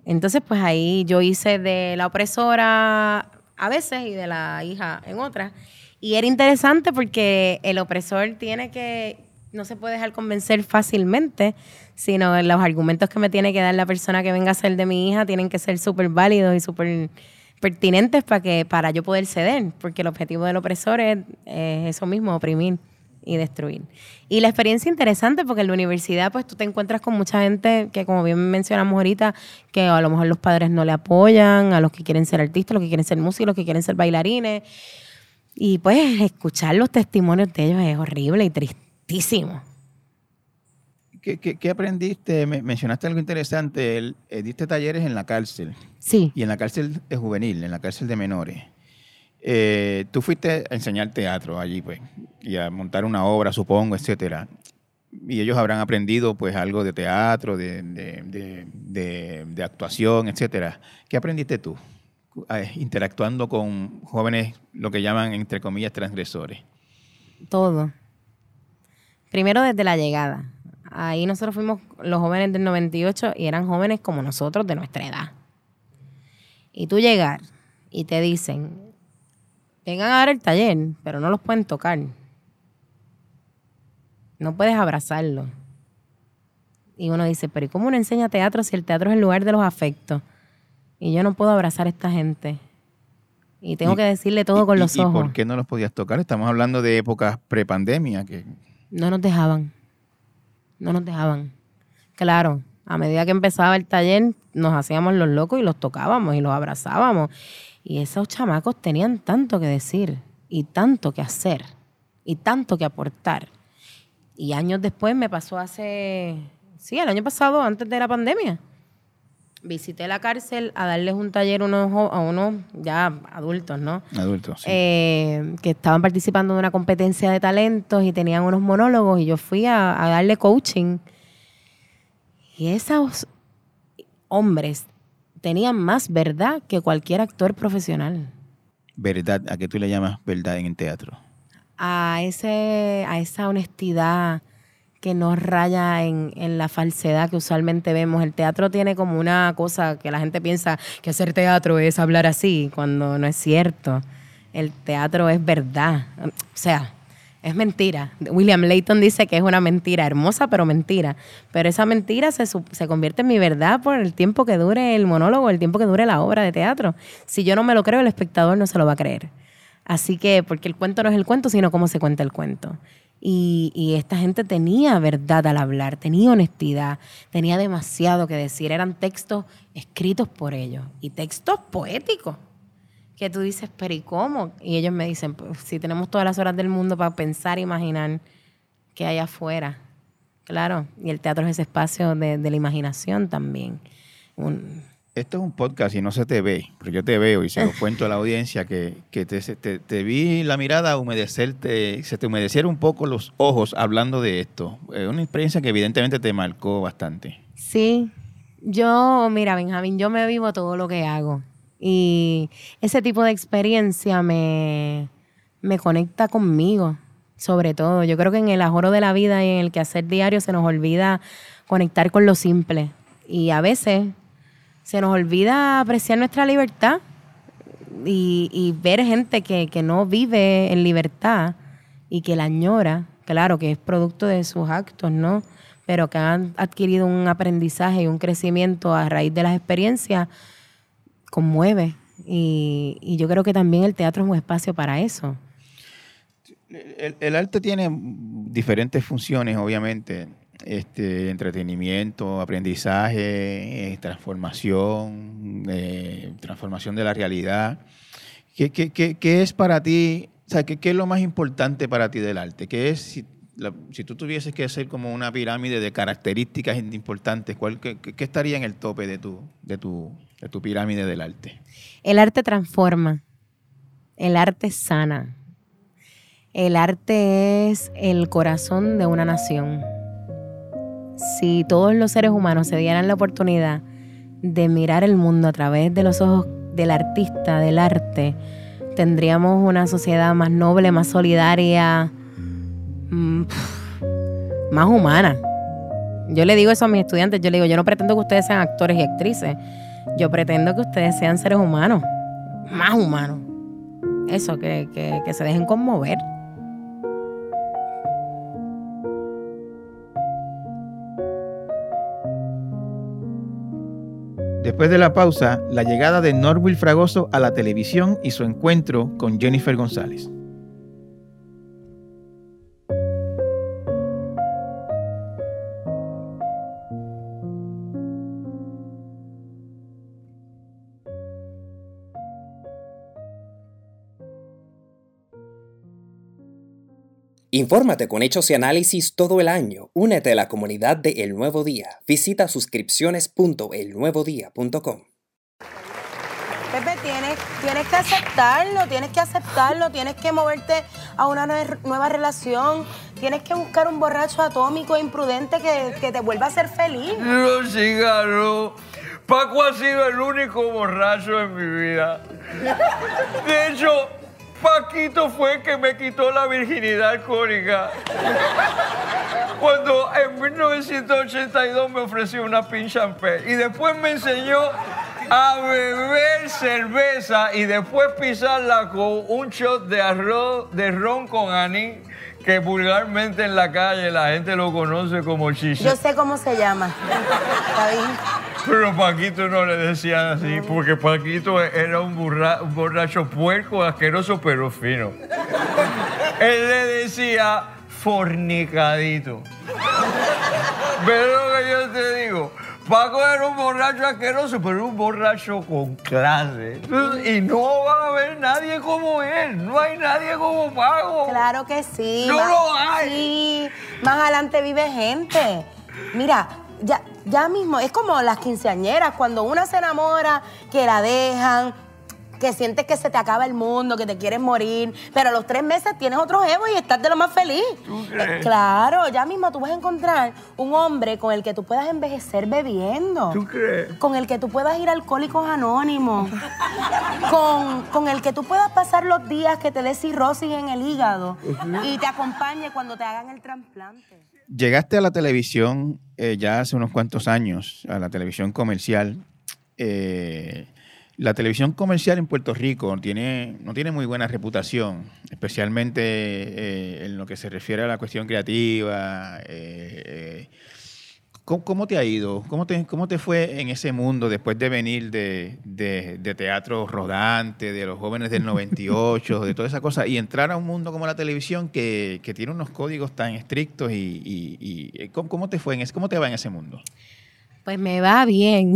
Entonces, pues ahí yo hice de la opresora a veces y de la hija en otras. Y era interesante porque el opresor tiene que, no se puede dejar convencer fácilmente, sino los argumentos que me tiene que dar la persona que venga a ser de mi hija tienen que ser súper válidos y súper pertinentes para que para yo poder ceder, porque el objetivo del opresor es, es eso mismo, oprimir y destruir. Y la experiencia interesante porque en la universidad pues tú te encuentras con mucha gente que como bien mencionamos ahorita, que a lo mejor los padres no le apoyan, a los que quieren ser artistas, los que quieren ser músicos, los que quieren ser bailarines. Y pues escuchar los testimonios de ellos es horrible y tristísimo. ¿Qué, qué- qué aprendiste? Me- mencionaste algo interesante. El- eh, diste talleres en la cárcel. Sí. Y en la cárcel de juvenil, en la cárcel de menores. Eh, tú fuiste a enseñar teatro allí, pues, y a montar una obra, supongo, etcétera. Y ellos habrán aprendido, pues, algo de teatro, de, de- de- de- de actuación, etcétera. ¿Qué aprendiste tú? eh, interactuando con jóvenes, lo que llaman, entre comillas, transgresores. Todo. Primero desde la llegada. Ahí nosotros fuimos los jóvenes del 98 y eran jóvenes como nosotros de nuestra edad. Y tú llegar y te dicen, vengan a dar el taller, pero no los pueden tocar. No puedes abrazarlo. Y uno dice, pero ¿y cómo uno enseña teatro si el teatro es el lugar de los afectos? Y yo no puedo abrazar a esta gente. Y tengo Y- que decirle todo con ¿Y- los y ojos. por qué no los podías tocar? Estamos hablando de épocas prepandemia, que No nos dejaban. No nos dejaban. Claro, a medida que empezaba el taller, nos hacíamos los locos y los tocábamos y los abrazábamos. Y esos chamacos tenían tanto que decir y tanto que hacer y tanto que aportar. Y años después me pasó hace, sí, el año pasado, antes de la pandemia. Visité la cárcel a darles un taller a unos, a unos ya adultos, ¿no? adultos. sí. eh, que estaban participando de una competencia de talentos y tenían unos monólogos y yo fui a, a darle coaching. Y esos hombres tenían más verdad que cualquier actor profesional. verdad, ¿a qué tú le llamas verdad en el teatro? A, ese, a esa honestidad que no raya en, en la falsedad que usualmente vemos. El teatro tiene como una cosa que la gente piensa que hacer teatro es hablar así, cuando no es cierto. El teatro es verdad. O sea, es mentira. William Layton dice que es una mentira hermosa, pero mentira. Pero esa mentira se, se convierte en mi verdad por el tiempo que dure el monólogo, el tiempo que dure la obra de teatro. Si yo no me lo creo, el espectador no se lo va a creer. Así que, porque el cuento no es el cuento, sino cómo se cuenta el cuento. Y, y esta gente tenía verdad al hablar, tenía honestidad, tenía demasiado que decir. Eran textos escritos por ellos y textos poéticos. Que tú dices, pero ¿y cómo? Y ellos me dicen, pues si tenemos todas las horas del mundo para pensar e imaginar qué hay afuera. Claro, y el teatro es ese espacio de, la imaginación también. Esto es un podcast y no se te ve, pero yo te veo y se lo cuento a la audiencia que, que te, vi la mirada humedecerte, se te humedecieron un poco los ojos hablando de esto. Es una experiencia que evidentemente te marcó bastante. Sí, yo, mira, Benjamín, yo me vivo todo lo que hago. Y ese tipo de experiencia me, me conecta conmigo, sobre todo. Yo creo que en el ajoro de la vida y en el quehacer diario se nos olvida conectar con lo simple. Y a veces se nos olvida apreciar nuestra libertad y, y ver gente que, que no vive en libertad y que la añora, claro que es producto de sus actos, ¿no? Pero que han adquirido un aprendizaje y un crecimiento a raíz de las experiencias, conmueve. Y, y yo creo que también el teatro es un espacio para eso. El, el arte tiene diferentes funciones, obviamente. Este, entretenimiento, aprendizaje, eh, transformación, eh, transformación de la realidad. ¿Qué, qué- qué- qué es para ti? O sea, ¿qué, es lo más importante para ti del arte? ¿Qué es, si, la- si tú tuvieses que hacer como una pirámide de características importantes, ¿cuál, qué estaría en el tope de tu, de, tu, de tu pirámide del arte? El arte transforma, el arte sana, el arte es el corazón de una nación. Si todos los seres humanos se dieran la oportunidad de mirar el mundo a través de los ojos del artista, del arte, tendríamos una sociedad más noble, más solidaria, mm, más humana. Yo le digo eso a mis estudiantes, yo le digo, yo no pretendo que ustedes sean actores y actrices, yo pretendo que ustedes sean seres humanos, más humanos. Eso, que, que- que se dejen conmover. Después de la pausa, la llegada de Norwil Fragoso a la televisión y su encuentro con Jennifer González. Infórmate con hechos y análisis todo el año. Únete a la comunidad de El Nuevo Día. Visita suscripciones.elnuevodía.com. Pepe, tienes, tienes que aceptarlo, tienes que aceptarlo, tienes que moverte a una nue- nueva relación, tienes que buscar un borracho atómico e imprudente que, que te vuelva a ser feliz. Los cigarros. Paco ha sido el único borracho en mi vida. De hecho, Paquito fue el que me quitó la virginidad alcohólica. Cuando en 1982 me ofreció una pin champé y después me enseñó a beber cerveza y después pisarla con un shot de arroz de ron con anís que vulgarmente en la calle la gente lo conoce como chicha. Yo sé cómo se llama. ¿Está bien? Pero Paquito no le decían así, porque Paquito era un, burra- un borracho puerco, asqueroso, pero fino. Él le decía fornicadito. ¿Ves lo que yo te digo? Paco era un borracho asqueroso, pero un borracho con clase. Y no va a haber nadie como él. No hay nadie como Paco. Claro que sí. No Más- lo hay. Sí, más adelante vive gente. Mira, ya, ya mismo, es como las quinceañeras, cuando una se enamora, que la dejan, que sientes que se te acaba el mundo, que te quieres morir, pero a los tres meses tienes otro jevo y estás de lo más feliz. Eh, claro, ya mismo tú vas a encontrar un hombre con el que tú puedas envejecer bebiendo. ¿Tú crees? Con el que tú puedas ir a Alcohólicos Anónimos. con, con el que tú puedas pasar los días que te dé cirrosis en el hígado y te acompañe cuando te hagan el trasplante. Llegaste a la televisión eh, ya hace unos cuantos años, a la televisión comercial. Eh, la televisión comercial en Puerto Rico tiene, no tiene muy buena reputación, especialmente eh, en lo que se refiere a la cuestión creativa. ¿Cómo, te ha ido? ¿Cómo te, ¿Cómo te fue en ese mundo después de venir de, de- teatro rodante, de los jóvenes del 98, de toda esa cosa, y entrar a un mundo como la televisión que, que tiene unos códigos tan estrictos? Y, eh, ¿cómo, cómo te fue ¿Cómo te va en ese mundo? Pues me va bien,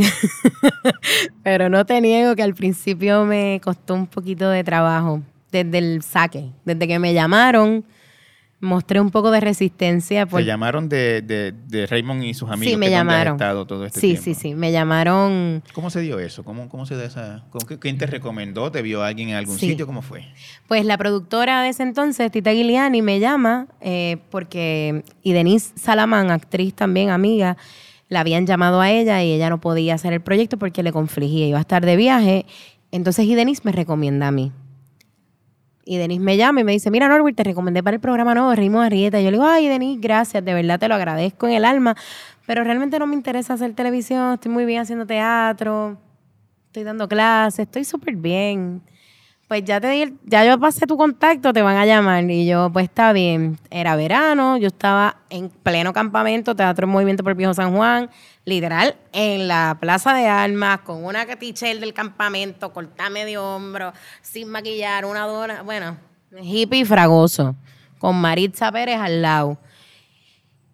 pero no te niego que al principio me costó un poquito de trabajo, desde el saque, desde que me llamaron, mostré un poco de resistencia. Te llamaron de, de, de Raymond y sus amigos sí, me que llamaron. estado todo este sí, tiempo. sí, sí, me llamaron. ¿Cómo se dio eso? ¿Cómo, cómo se da esa? cómo- ¿Quién te recomendó? ¿Te vio alguien en algún Sí. sitio? ¿Cómo fue? Pues la productora de ese entonces, Tita Guiliani, me llama eh, porque, y Denise Salamán, actriz también, amiga, la habían llamado a ella y ella no podía hacer el proyecto porque le confligía, iba a estar de viaje. Entonces, y Denise me recomienda a mí. Y Denise me llama y me dice, mira Norwood, te recomendé para el programa nuevo, Ritmo de Rieta. Y yo le digo, ay Denise, gracias, de verdad te lo agradezco en el alma, pero realmente no me interesa hacer televisión, estoy muy bien haciendo teatro, estoy dando clases, estoy súper bien. Pues ya te di, ya yo pasé tu contacto, te van a llamar. Y yo, pues está bien. Era verano, yo estaba en pleno campamento, Teatro en Movimiento por Viejo San Juan, literal, en la Plaza de Armas, con una tichel del campamento, cortada medio hombro, sin maquillar, una dona, bueno, hippie y fragoso, con Maritza Pérez al lado.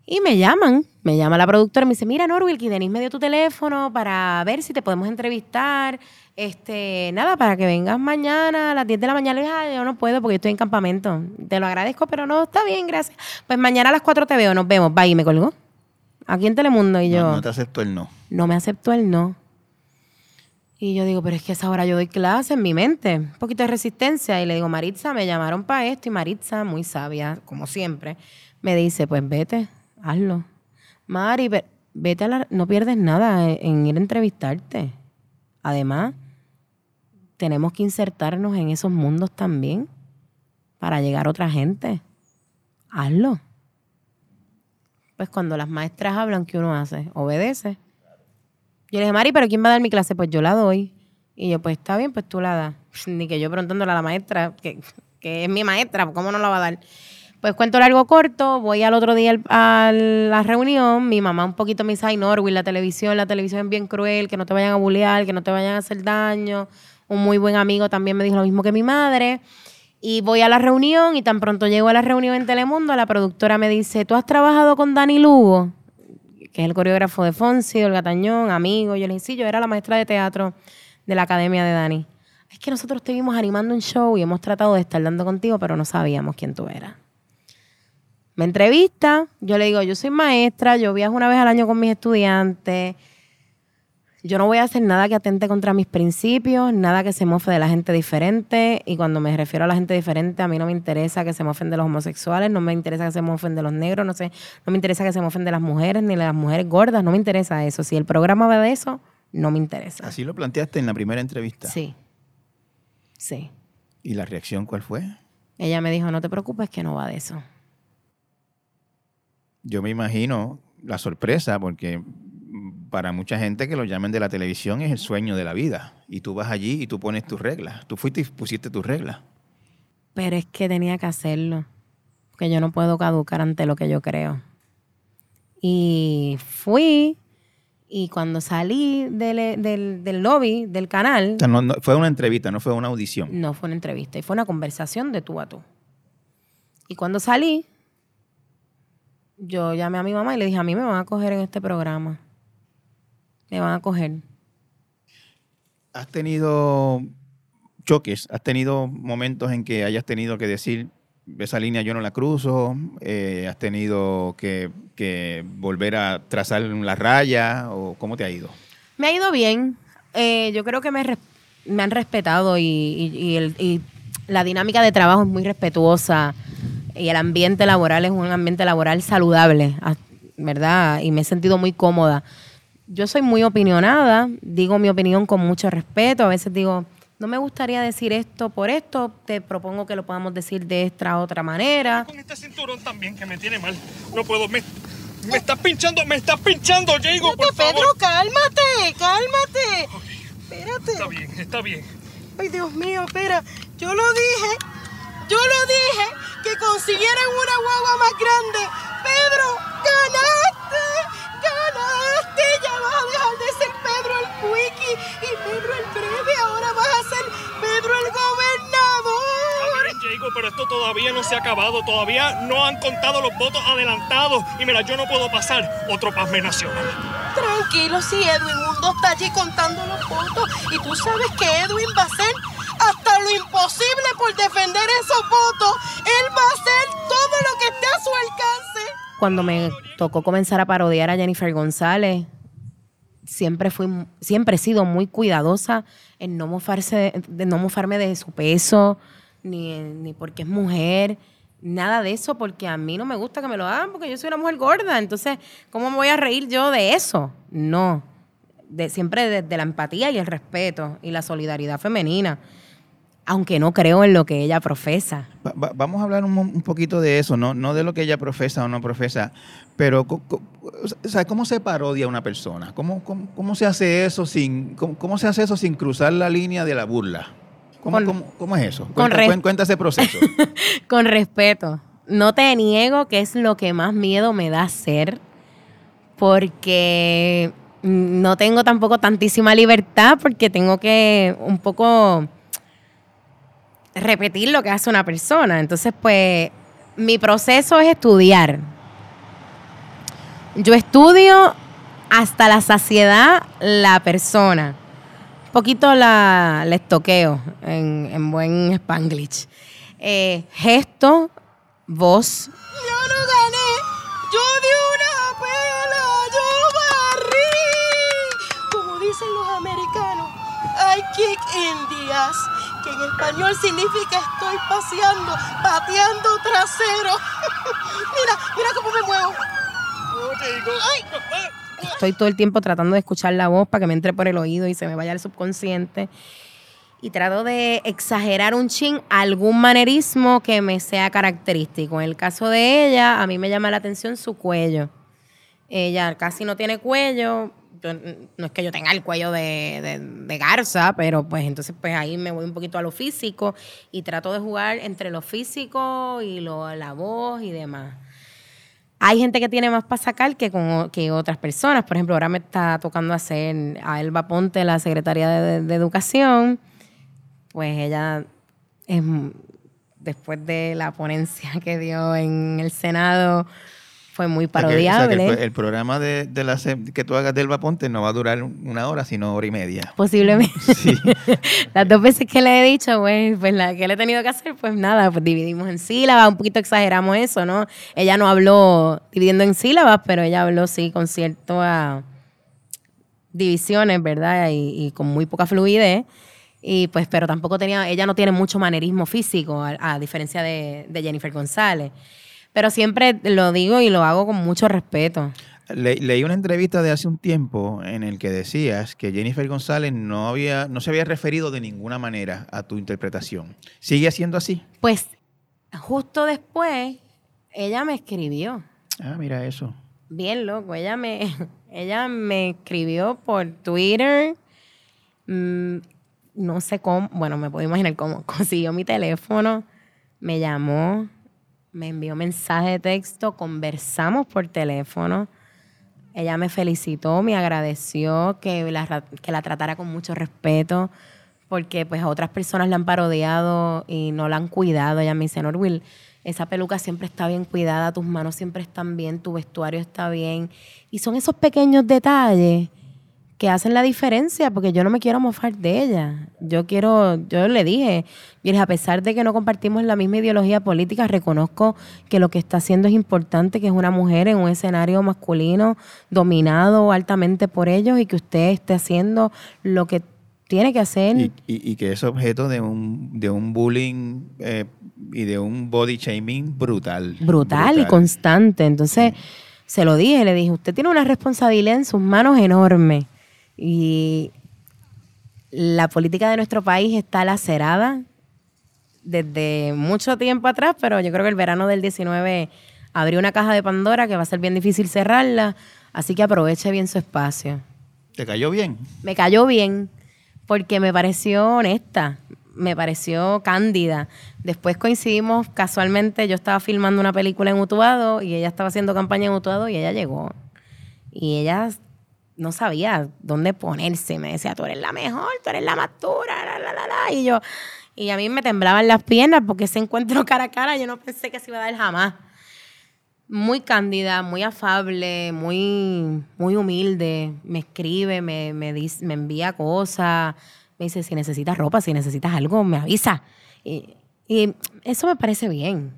Y me llaman, me llama la productora y me dice, mira Norwil, que Denise me dio tu teléfono para ver si te podemos entrevistar. Este, nada, para que vengas mañana a las 10 de la mañana. Le dije, "Ay, yo no puedo porque estoy en campamento. Te lo agradezco, pero no, está bien, gracias. Pues mañana a las 4 te veo, nos vemos. Bye, y me colgó. Aquí en Telemundo. Y yo, No, no te aceptó el no. no me aceptó el no. Y yo digo, pero es que a esa hora yo doy clase en mi mente, un poquito de resistencia. Y le digo, Maritza, me llamaron para esto. Y Maritza, muy sabia, como siempre, me dice, pues vete, hazlo. Mari, ve- vete a la... No pierdes nada en, en ir a entrevistarte. Además, tenemos que insertarnos en esos mundos también para llegar a otra gente. Hazlo. Pues cuando las maestras hablan, ¿qué uno hace? Obedece. Yo le dije, Mari, ¿pero quién va a dar mi clase? Pues yo la doy. Y yo, pues está bien, pues tú la das. Ni que yo preguntándole a la maestra, que, que es mi maestra, ¿cómo no la va a dar? Pues cuento largo corto, voy al otro día a la reunión, mi mamá un poquito me dice, ay Norwin, la televisión, la televisión es bien cruel, que no te vayan a bullear, que no te vayan a hacer daño. Un muy buen amigo también me dijo lo mismo que mi madre. Y voy a la reunión y tan pronto llego a la reunión en Telemundo, la productora me dice, ¿tú has trabajado con Dani Lugo? que es el coreógrafo de Fonsi, Olga Tañón, amigo. Yo le dije, yo era la maestra de teatro de la academia de Dani. Es que nosotros estuvimos animando un show y hemos tratado de estar dando contigo, pero no sabíamos quién tú eras. Me entrevista, yo le digo, yo soy maestra, yo viajo una vez al año con mis estudiantes, yo no voy a hacer nada que atente contra mis principios, nada que se mofe de la gente diferente. Y cuando me refiero a la gente diferente, a mí no me interesa que se mofen de los homosexuales, no me interesa que se mofen de los negros, no sé, no me interesa que se mofen de las mujeres ni de las mujeres gordas, no me interesa eso. Si el programa va de eso, no me interesa. Así lo planteaste en la primera entrevista. Sí. Sí. ¿Y la reacción cuál fue? Ella me dijo, no te preocupes que no va de eso. Yo me imagino la sorpresa, porque para mucha gente que lo llamen de la televisión es el sueño de la vida. Y tú vas allí y tú pones tus reglas. Tú fuiste y pusiste tus reglas. Pero es que tenía que hacerlo. Porque yo no puedo caducar ante lo que yo creo. Y fui. Y cuando salí del, del- del lobby, del canal, O sea, no- no- fue una entrevista, no fue una audición. no fue una entrevista, y fue una conversación de tú a tú. Y cuando salí, yo llamé a mi mamá y le dije, a mí me van a coger en este programa. Me van a coger. ¿Has tenido choques? ¿Has tenido momentos en que hayas tenido que decir, esa línea yo no la cruzo? Eh, ¿Has tenido que, que volver a trazar la raya? ¿O cómo te ha ido? Me ha ido bien. Eh, yo creo que me, me han respetado y, y- y el- y la dinámica de trabajo es muy respetuosa y el ambiente laboral es un ambiente laboral saludable, ah, ¿verdad? Y me he sentido muy cómoda. Yo soy muy opinionada, digo mi opinión con mucho respeto, a veces digo, no me gustaría decir esto por esto, te propongo que lo podamos decir de esta otra manera. Con este cinturón también que me tiene mal. No puedo, me, me estás pinchando, me estás pinchando, Diego, por favor. Pedro, cálmate, cálmate. Espérate. Está bien, está bien. Ay, Dios mío, espera. Yo lo dije, yo lo dije, que consiguieran una guagua más grande. Pedro, ganaste, ya vas a dejar de ser Pedro el Wiki y Pedro el Breve, ahora vas a ser Pedro el Gobernador. Miren, Jacob, pero esto todavía no se ha acabado, todavía no han contado los votos adelantados y mira, yo no puedo pasar otro pasme nacional. Tranquilo, si Edwin Mundo está allí contando los votos y tú sabes que Edwin va a ser hasta lo imposible por defender esos votos, él va a hacer todo lo que esté a su alcance. Cuando me tocó comenzar a parodiar a Jennifer González, siempre fui, siempre he sido muy cuidadosa en no mofarse, de no mofarme de su peso, ni, ni porque es mujer, nada de eso, porque a mí no me gusta que me lo hagan porque yo soy una mujer gorda. Entonces, ¿cómo me voy a reír yo de eso? No. De, siempre desde la empatía y el respeto y la solidaridad femenina. Aunque no creo en lo que ella profesa. Va- va- vamos a hablar un, poquito de eso, ¿no? no de lo que ella profesa o no profesa, pero co- co- o sea, ¿cómo se parodia a una persona? ¿Cómo, cómo, cómo se hace eso sin cómo, cómo se hace eso sin cruzar la línea de la burla? ¿Cómo, Con- cómo- cómo es eso? con Cuenta, cuen- cuenta ese proceso. Con respeto. No te niego que es lo que más miedo me da hacer, porque no tengo tampoco tantísima libertad, porque tengo que un poco repetir lo que hace una persona. Entonces, pues, mi proceso es estudiar. Yo estudio hasta la saciedad la persona. Un poquito la, la estoqueo en, en buen spanglish. Eh, gesto, voz, Yo no gané. Yo di una pela. Yo barrí. Como dicen los americanos, I kick Indias. Que en español significa estoy paseando, pateando trasero. mira, mira cómo me muevo. Ay. estoy todo el tiempo tratando de escuchar la voz para que me entre por el oído y se me vaya al subconsciente. Y trato de exagerar un chin algún manerismo que me sea característico. En el caso de ella, a mí me llama la atención su cuello. Ella casi no tiene cuello. No es que yo tenga el cuello de, de- garza, pero pues entonces pues ahí me voy un poquito a lo físico y trato de jugar entre lo físico y lo, la voz y demás. Hay gente que tiene más para sacar que, con, que otras personas. Por ejemplo, ahora me está tocando hacer a Elba Ponte, la secretaria de, Educación. Pues ella, es, después de la ponencia que dio en el Senado, fue muy que- o sea parodiable. el, el programa de, de la que tú hagas del Vaponte no va a durar una hora, sino hora y media. Posiblemente. Sí. Las dos veces que le he dicho, pues, pues la que le he tenido que hacer, pues nada, pues dividimos en sílabas, un poquito exageramos eso, ¿no? Ella no habló dividiendo en sílabas, pero ella habló sí con ciertas divisiones, ¿verdad? Y, y con muy poca fluidez. Y pues, pero tampoco tenía, ella no tiene mucho manerismo físico, a, a diferencia de, de Jennifer González. Pero siempre lo digo y lo hago con mucho respeto. Le- leí una entrevista de hace un tiempo en el que decías que Jennifer González no, había, no se había referido de ninguna manera a tu interpretación. ¿Sigue siendo así? Pues justo después, ella me escribió. Ah, mira eso. Bien loco. Ella me, ella me escribió por Twitter. mm, no sé cómo, bueno, me puedo imaginar cómo. Consiguió mi teléfono, me llamó, me envió mensaje de texto, conversamos por teléfono. Ella me felicitó, me agradeció que la, que la tratara con mucho respeto, porque pues a otras personas la han parodiado y no la han cuidado. Ella me dice, Norwil, esa peluca siempre está bien cuidada, tus manos siempre están bien, tu vestuario está bien. Y son esos pequeños detalles que hacen la diferencia, porque yo no me quiero mofar de ella. Yo quiero, yo le dije, a pesar de que no compartimos la misma ideología política, reconozco que lo que está haciendo es importante, que es una mujer en un escenario masculino dominado altamente por ellos y que usted esté haciendo lo que tiene que hacer. Y, y- y que es objeto de un, de un bullying eh, y de un body shaming brutal. brutal, y constante. Entonces, se lo dije, le dije, usted tiene una responsabilidad en sus manos enorme. Y la política de nuestro país está lacerada desde mucho tiempo atrás, pero yo creo que el verano del 19 abrió una caja de Pandora que va a ser bien difícil cerrarla, así que aproveche bien su espacio. ¿Te cayó bien? Me cayó bien porque me pareció honesta, me pareció cándida. Después coincidimos casualmente, yo estaba filmando una película en Utuado y ella estaba haciendo campaña en Utuado y ella llegó. Y ella no sabía dónde ponerse. Me decía, tú eres la mejor, tú eres la más dura, la, la, la, la. Y yo, Y a mí me temblaban las piernas porque ese encuentro cara a cara yo no pensé que se iba a dar jamás. Muy cándida, muy afable, muy, muy humilde. Me escribe, me, me, dice- me envía cosas. Me dice, si necesitas ropa, si necesitas algo, me avisa. Y, y eso me parece bien.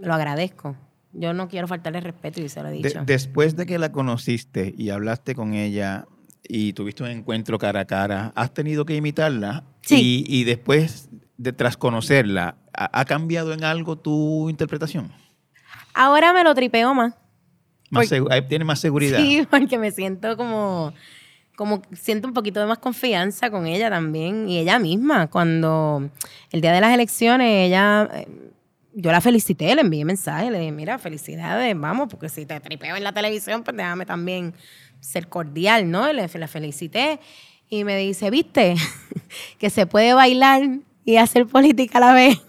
Lo agradezco. Yo no quiero faltarle respeto y se lo he De- dicho. después de que la conociste y hablaste con ella y tuviste un encuentro cara a cara, ¿has tenido que imitarla? Sí. Y, y después de tras conocerla, ¿ha, ha cambiado en algo tu interpretación? Ahora me lo tripeo más. Más Porque- ¿Tiene más seguridad? Sí, porque me siento como, como siento un poquito de más confianza con ella también y ella misma. Cuando el día de las elecciones, ella, eh, yo la felicité, le envié mensaje, le dije, mira, felicidades, vamos, porque si te tripeo en la televisión, pues déjame también ser cordial, ¿no? Y le, la felicité y me dice, viste, que se puede bailar y hacer política a la vez.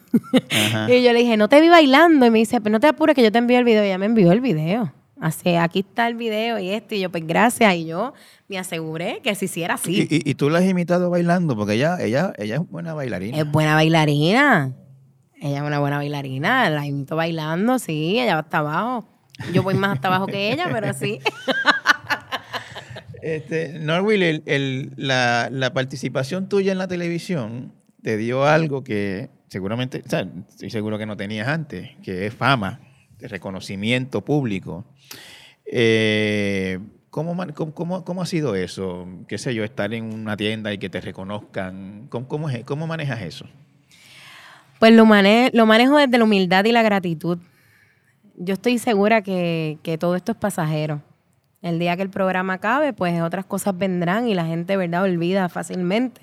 Ajá. Y yo le dije, no te vi bailando. Y me dice, pero no te apures que yo te envío el video. Y ella me envió el video. Así, aquí está el video y esto. Y yo, pues gracias. Y yo me aseguré que se hiciera así. Y, y- y tú la has imitado bailando, porque ella, ella, ella es buena bailarina. Es buena bailarina. Ella es una buena bailarina. La imito bailando, sí. Ella va hasta abajo. Yo voy más hasta abajo que ella, pero sí. Este, Norwil, la, participación tuya en la televisión te dio algo que seguramente, o sea, estoy seguro que no tenías antes, que es fama, reconocimiento público. Eh, ¿cómo, ha sido eso? ¿Qué sé yo, estar en una tienda y que te reconozcan? ¿Cómo, cómo, es- cómo manejas eso? Pues lo, mane- lo manejo desde la humildad y la gratitud. Yo estoy segura que, que todo esto es pasajero. El día que el programa acabe, pues otras cosas vendrán y la gente, ¿verdad?, olvida fácilmente.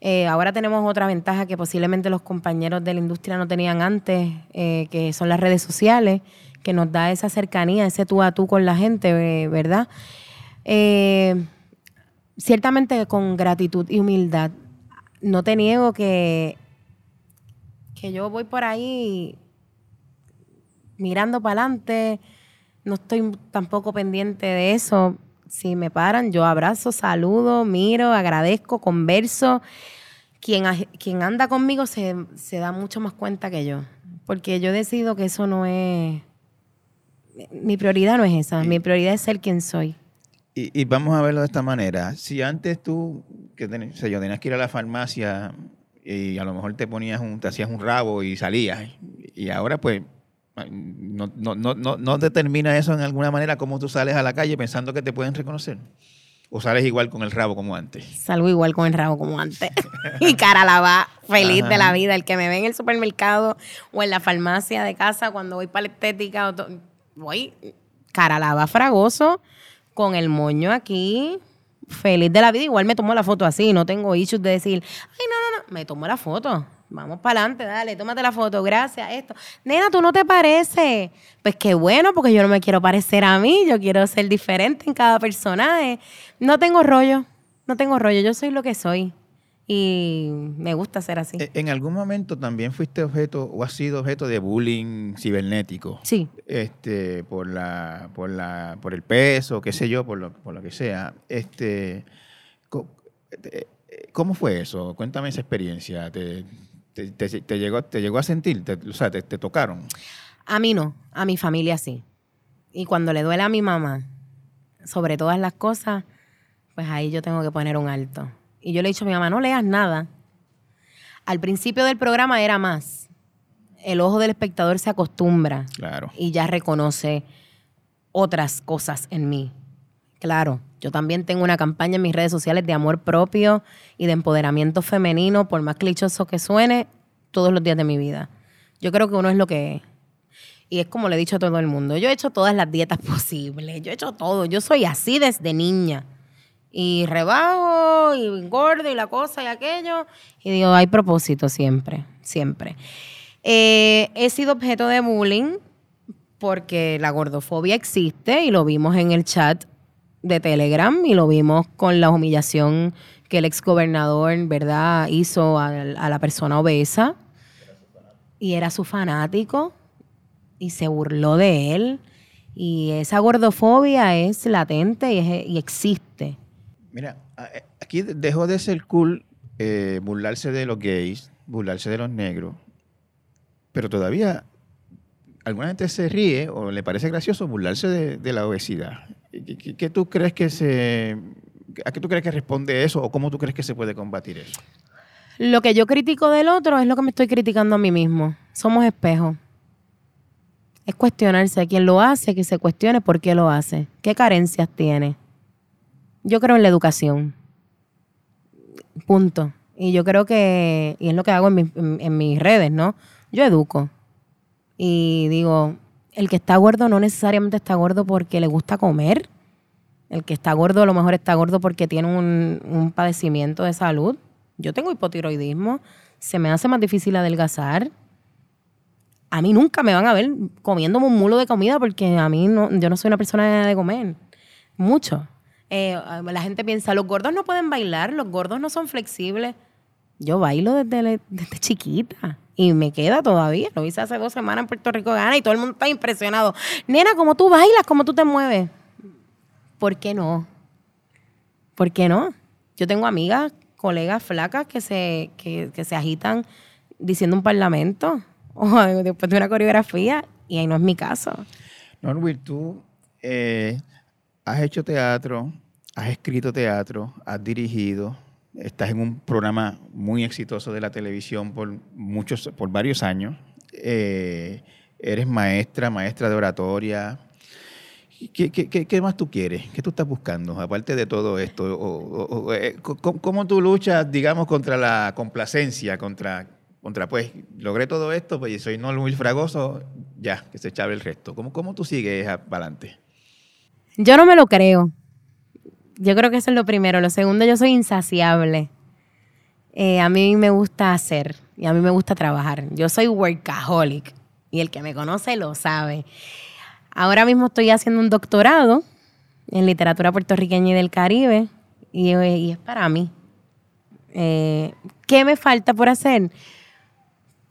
Eh, ahora tenemos otra ventaja que posiblemente los compañeros de la industria no tenían antes, eh, que son las redes sociales, que nos da esa cercanía, ese tú a tú con la gente, eh, ¿verdad? Eh, ciertamente con gratitud y humildad. No te niego que que yo voy por ahí mirando para adelante, no estoy tampoco pendiente de eso. Si me paran, yo abrazo, saludo, miro, agradezco, converso. Quien, quien anda conmigo se, se da mucho más cuenta que yo, porque yo decido que eso no es... Mi prioridad no es esa, mi prioridad es ser quien soy. Y, y vamos a verlo de esta manera. Si antes tú, que ten- o sea, yo tenías que ir a la farmacia y a lo mejor te ponías un, te hacías un rabo y salías, y ahora pues no, no, no, no, no determina eso en alguna manera cómo tú sales a la calle pensando que te pueden reconocer. O sales igual con el rabo como antes. Salgo igual con el rabo como antes. y cara lavada, feliz Ajá. de la vida. El que me ve en el supermercado o en la farmacia de casa cuando voy para la estética, voy cara lavada, fragoso, con el moño aquí, feliz de la vida. Igual me tomo la foto así, no tengo issues de decir, ay, no, me tomo la foto. Vamos para adelante, dale, tómate la foto, gracias, esto. Nena, tú no te pareces. Pues qué bueno, porque yo no me quiero parecer a mí, yo quiero ser diferente en cada personaje. No tengo rollo, no tengo rollo, yo soy lo que soy. Y me gusta ser así. E- En algún momento también fuiste objeto o has sido objeto de bullying cibernético. Sí. Este, por la, por la, por el peso, qué sé yo, por lo, por lo que sea. Este, eh, ¿cómo fue eso? Cuéntame esa experiencia. ¿Te, te, te- te llegó, te llegó a sentir? Te- o sea, te, te tocaron. A mí no, a mi familia sí. Y cuando le duele a mi mamá, sobre todas las cosas, pues ahí yo tengo que poner un alto. Y yo le he dicho a mi mamá, no leas nada. Al principio del programa era más. El ojo del espectador se acostumbra Claro. y ya reconoce otras cosas en mí. Claro, yo también tengo una campaña en mis redes sociales de amor propio y de empoderamiento femenino, por más clichoso que suene, todos los días de mi vida. Yo creo que uno es lo que es. Y es como le he dicho a todo el mundo, yo he hecho todas las dietas posibles, yo he hecho todo, yo soy así desde niña. Y rebajo, y engordo, y la cosa y aquello. Y digo, hay propósito siempre, siempre. Eh, he sido objeto de bullying porque la gordofobia existe y lo vimos en el chat de Telegram y lo vimos con la humillación que el exgobernador, ¿verdad?, hizo a, la persona obesa. Y era su fanático y se burló de él. Y esa gordofobia es latente y, existe. Mira, eh, aquí dejó de ser cool eh, burlarse de los gays burlarse de los negros, pero todavía alguna gente se ríe o le parece gracioso burlarse de la obesidad. ¿Qué, tú crees que se... ¿A qué tú crees que responde eso o cómo tú crees que se puede combatir eso? Lo que yo critico del otro es lo que me estoy criticando a mí mismo. Somos espejos. Es cuestionarse. Quien lo hace, que se cuestione por qué lo hace. ¿Qué carencias tiene? Yo creo en la educación. Punto. Y yo creo que, y es lo que hago en, en- en mis redes, ¿no? Yo educo. Y digo, el que está gordo no necesariamente está gordo porque le gusta comer. El que está gordo a lo mejor está gordo porque tiene un, un padecimiento de salud. Yo tengo hipotiroidismo. Se me hace más difícil adelgazar. A mí nunca me van a ver comiéndome un mulo de comida porque a mí no, yo no soy una persona de comer. Mucho. Eh, la gente piensa, los gordos no pueden bailar, los gordos no son flexibles. Yo bailo desde, chiquita y me queda todavía. Lo hice hace dos semanas en Puerto Rico Gana y todo el mundo está impresionado. Nena, ¿cómo tú bailas? ¿Cómo tú te mueves? ¿Por qué no? ¿Por qué no? Yo tengo amigas, colegas flacas que se, que se agitan diciendo un parlamento o después de una coreografía y ahí no es mi caso. Norwil, tú eh, has hecho teatro, has escrito teatro, has dirigido, estás en un programa muy exitoso de la televisión por muchos, por varios años. Eh, eres maestra, maestra de oratoria. ¿Qué, qué- qué- qué más tú quieres? ¿Qué tú estás buscando? Aparte de todo esto, o- o- o, eh, ¿cómo, cómo tú luchas, digamos, contra la complacencia, contra, contra pues, logré todo esto, pues soy no muy fragoso, ya, que se echaba el resto. ¿Cómo, cómo tú sigues para adelante? Yo no me lo creo. Yo creo que eso es lo primero. Lo segundo, yo soy insaciable. Eh, a mí me gusta hacer y a mí me gusta trabajar. Yo soy workaholic y el que me conoce lo sabe. Ahora mismo estoy haciendo un doctorado en literatura puertorriqueña y del Caribe y, y es para mí. Eh, ¿Qué me falta por hacer?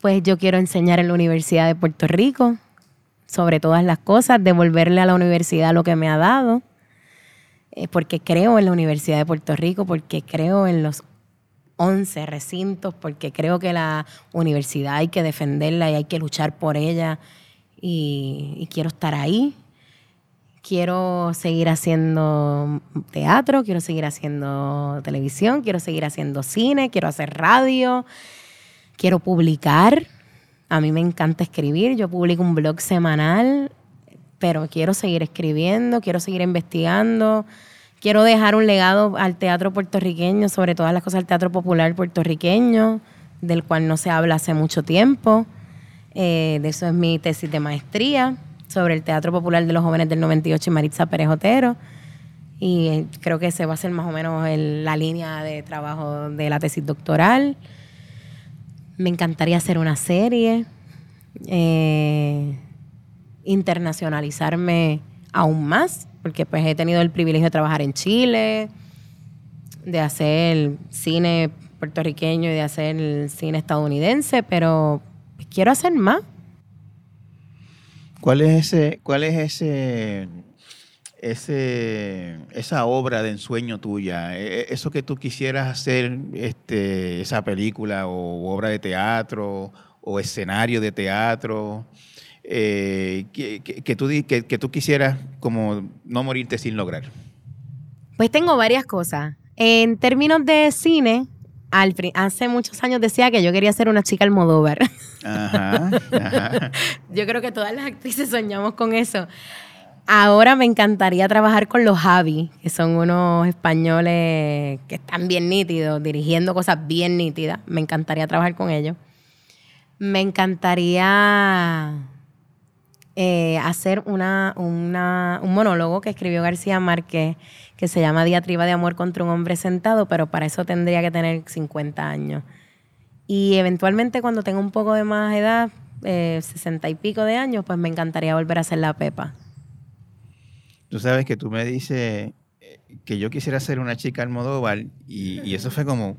Pues yo quiero enseñar en la Universidad de Puerto Rico sobre todas las cosas, devolverle a la universidad lo que me ha dado, eh, porque creo en la Universidad de Puerto Rico, porque creo en los 11 recintos, porque creo que la universidad hay que defenderla y hay que luchar por ella y, y quiero estar ahí. Quiero seguir haciendo teatro, quiero seguir haciendo televisión, quiero seguir haciendo cine, quiero hacer radio, quiero publicar. A mí me encanta escribir, yo publico un blog semanal, pero quiero seguir escribiendo, quiero seguir investigando, quiero dejar un legado al teatro puertorriqueño, sobre todas las cosas al teatro popular puertorriqueño, del cual no se habla hace mucho tiempo. Eh, de eso es mi tesis de maestría, sobre el teatro popular de los jóvenes del 98 y Maritza Pérez Otero. Y eh, creo que ese va a ser más o menos la línea de trabajo de la tesis doctoral. Me encantaría hacer una serie, eh, internacionalizarme aún más, porque pues he tenido el privilegio de trabajar en Chile, de hacer cine puertorriqueño y de hacer cine estadounidense, pero quiero hacer más. ¿Cuál es ese, cuál es ese, ese, esa obra de ensueño tuya? E- e- Eso que tú quisieras hacer, este, esa película o obra de teatro o escenario de teatro, eh, que, que- que tú, que, que tú quisieras como no morirte sin lograr. Pues tengo varias cosas. En términos de cine, al pri- hace muchos años decía que yo quería ser una chica Almodóvar. Ajá, ajá. Yo creo que todas las actrices soñamos con eso. Ahora me encantaría trabajar con los Javi, que son unos españoles que están bien nítidos, dirigiendo cosas bien nítidas. Me encantaría trabajar con ellos. Me encantaría eh, hacer una, un monólogo que escribió García Márquez que se llama Diatriba de amor contra un hombre sentado, pero para eso tendría que tener 50 años. Y eventualmente cuando tenga un poco de más edad, eh, 60 y pico de años, pues me encantaría volver a hacer la Pepa. Tú sabes que tú me dices eh, que yo quisiera ser una chica Almodóvar y, y eso fue como,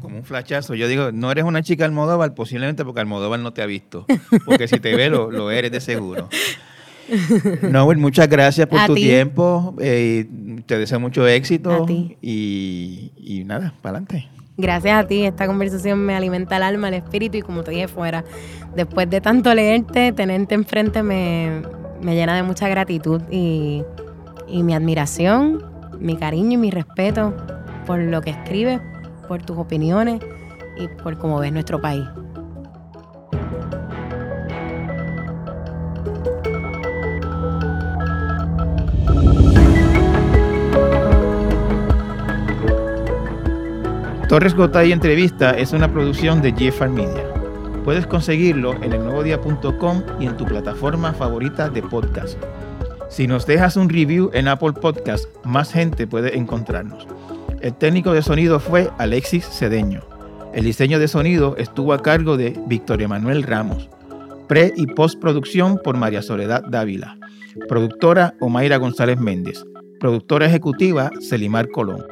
como un flachazo. Yo digo, no eres una chica Almodóvar posiblemente porque Almodóvar no te ha visto. Porque si te ve, lo, lo eres de seguro. Noel, muchas gracias por A tu ti. tiempo. eh, te deseo mucho éxito. A ti. Y, y nada, para adelante. Gracias a ti, esta conversación me alimenta el alma, el espíritu y como te dije fuera, después de tanto leerte, tenerte enfrente me, me llena de mucha gratitud y, y mi admiración, mi cariño y mi respeto por lo que escribes, por tus opiniones y por cómo ves nuestro país. Torres Gotay Entrevista es una producción de Jeffar Media. Puedes conseguirlo en elnuevodía.com y en tu plataforma favorita de podcast. Si nos dejas un review en Apple Podcast, más gente puede encontrarnos. El técnico de sonido fue Alexis Cedeño. El diseño de sonido estuvo a cargo de Víctor Emanuel Ramos. Pre y postproducción por María Soledad Dávila. Productora Omaira González Méndez. Productora ejecutiva Celimar Colón.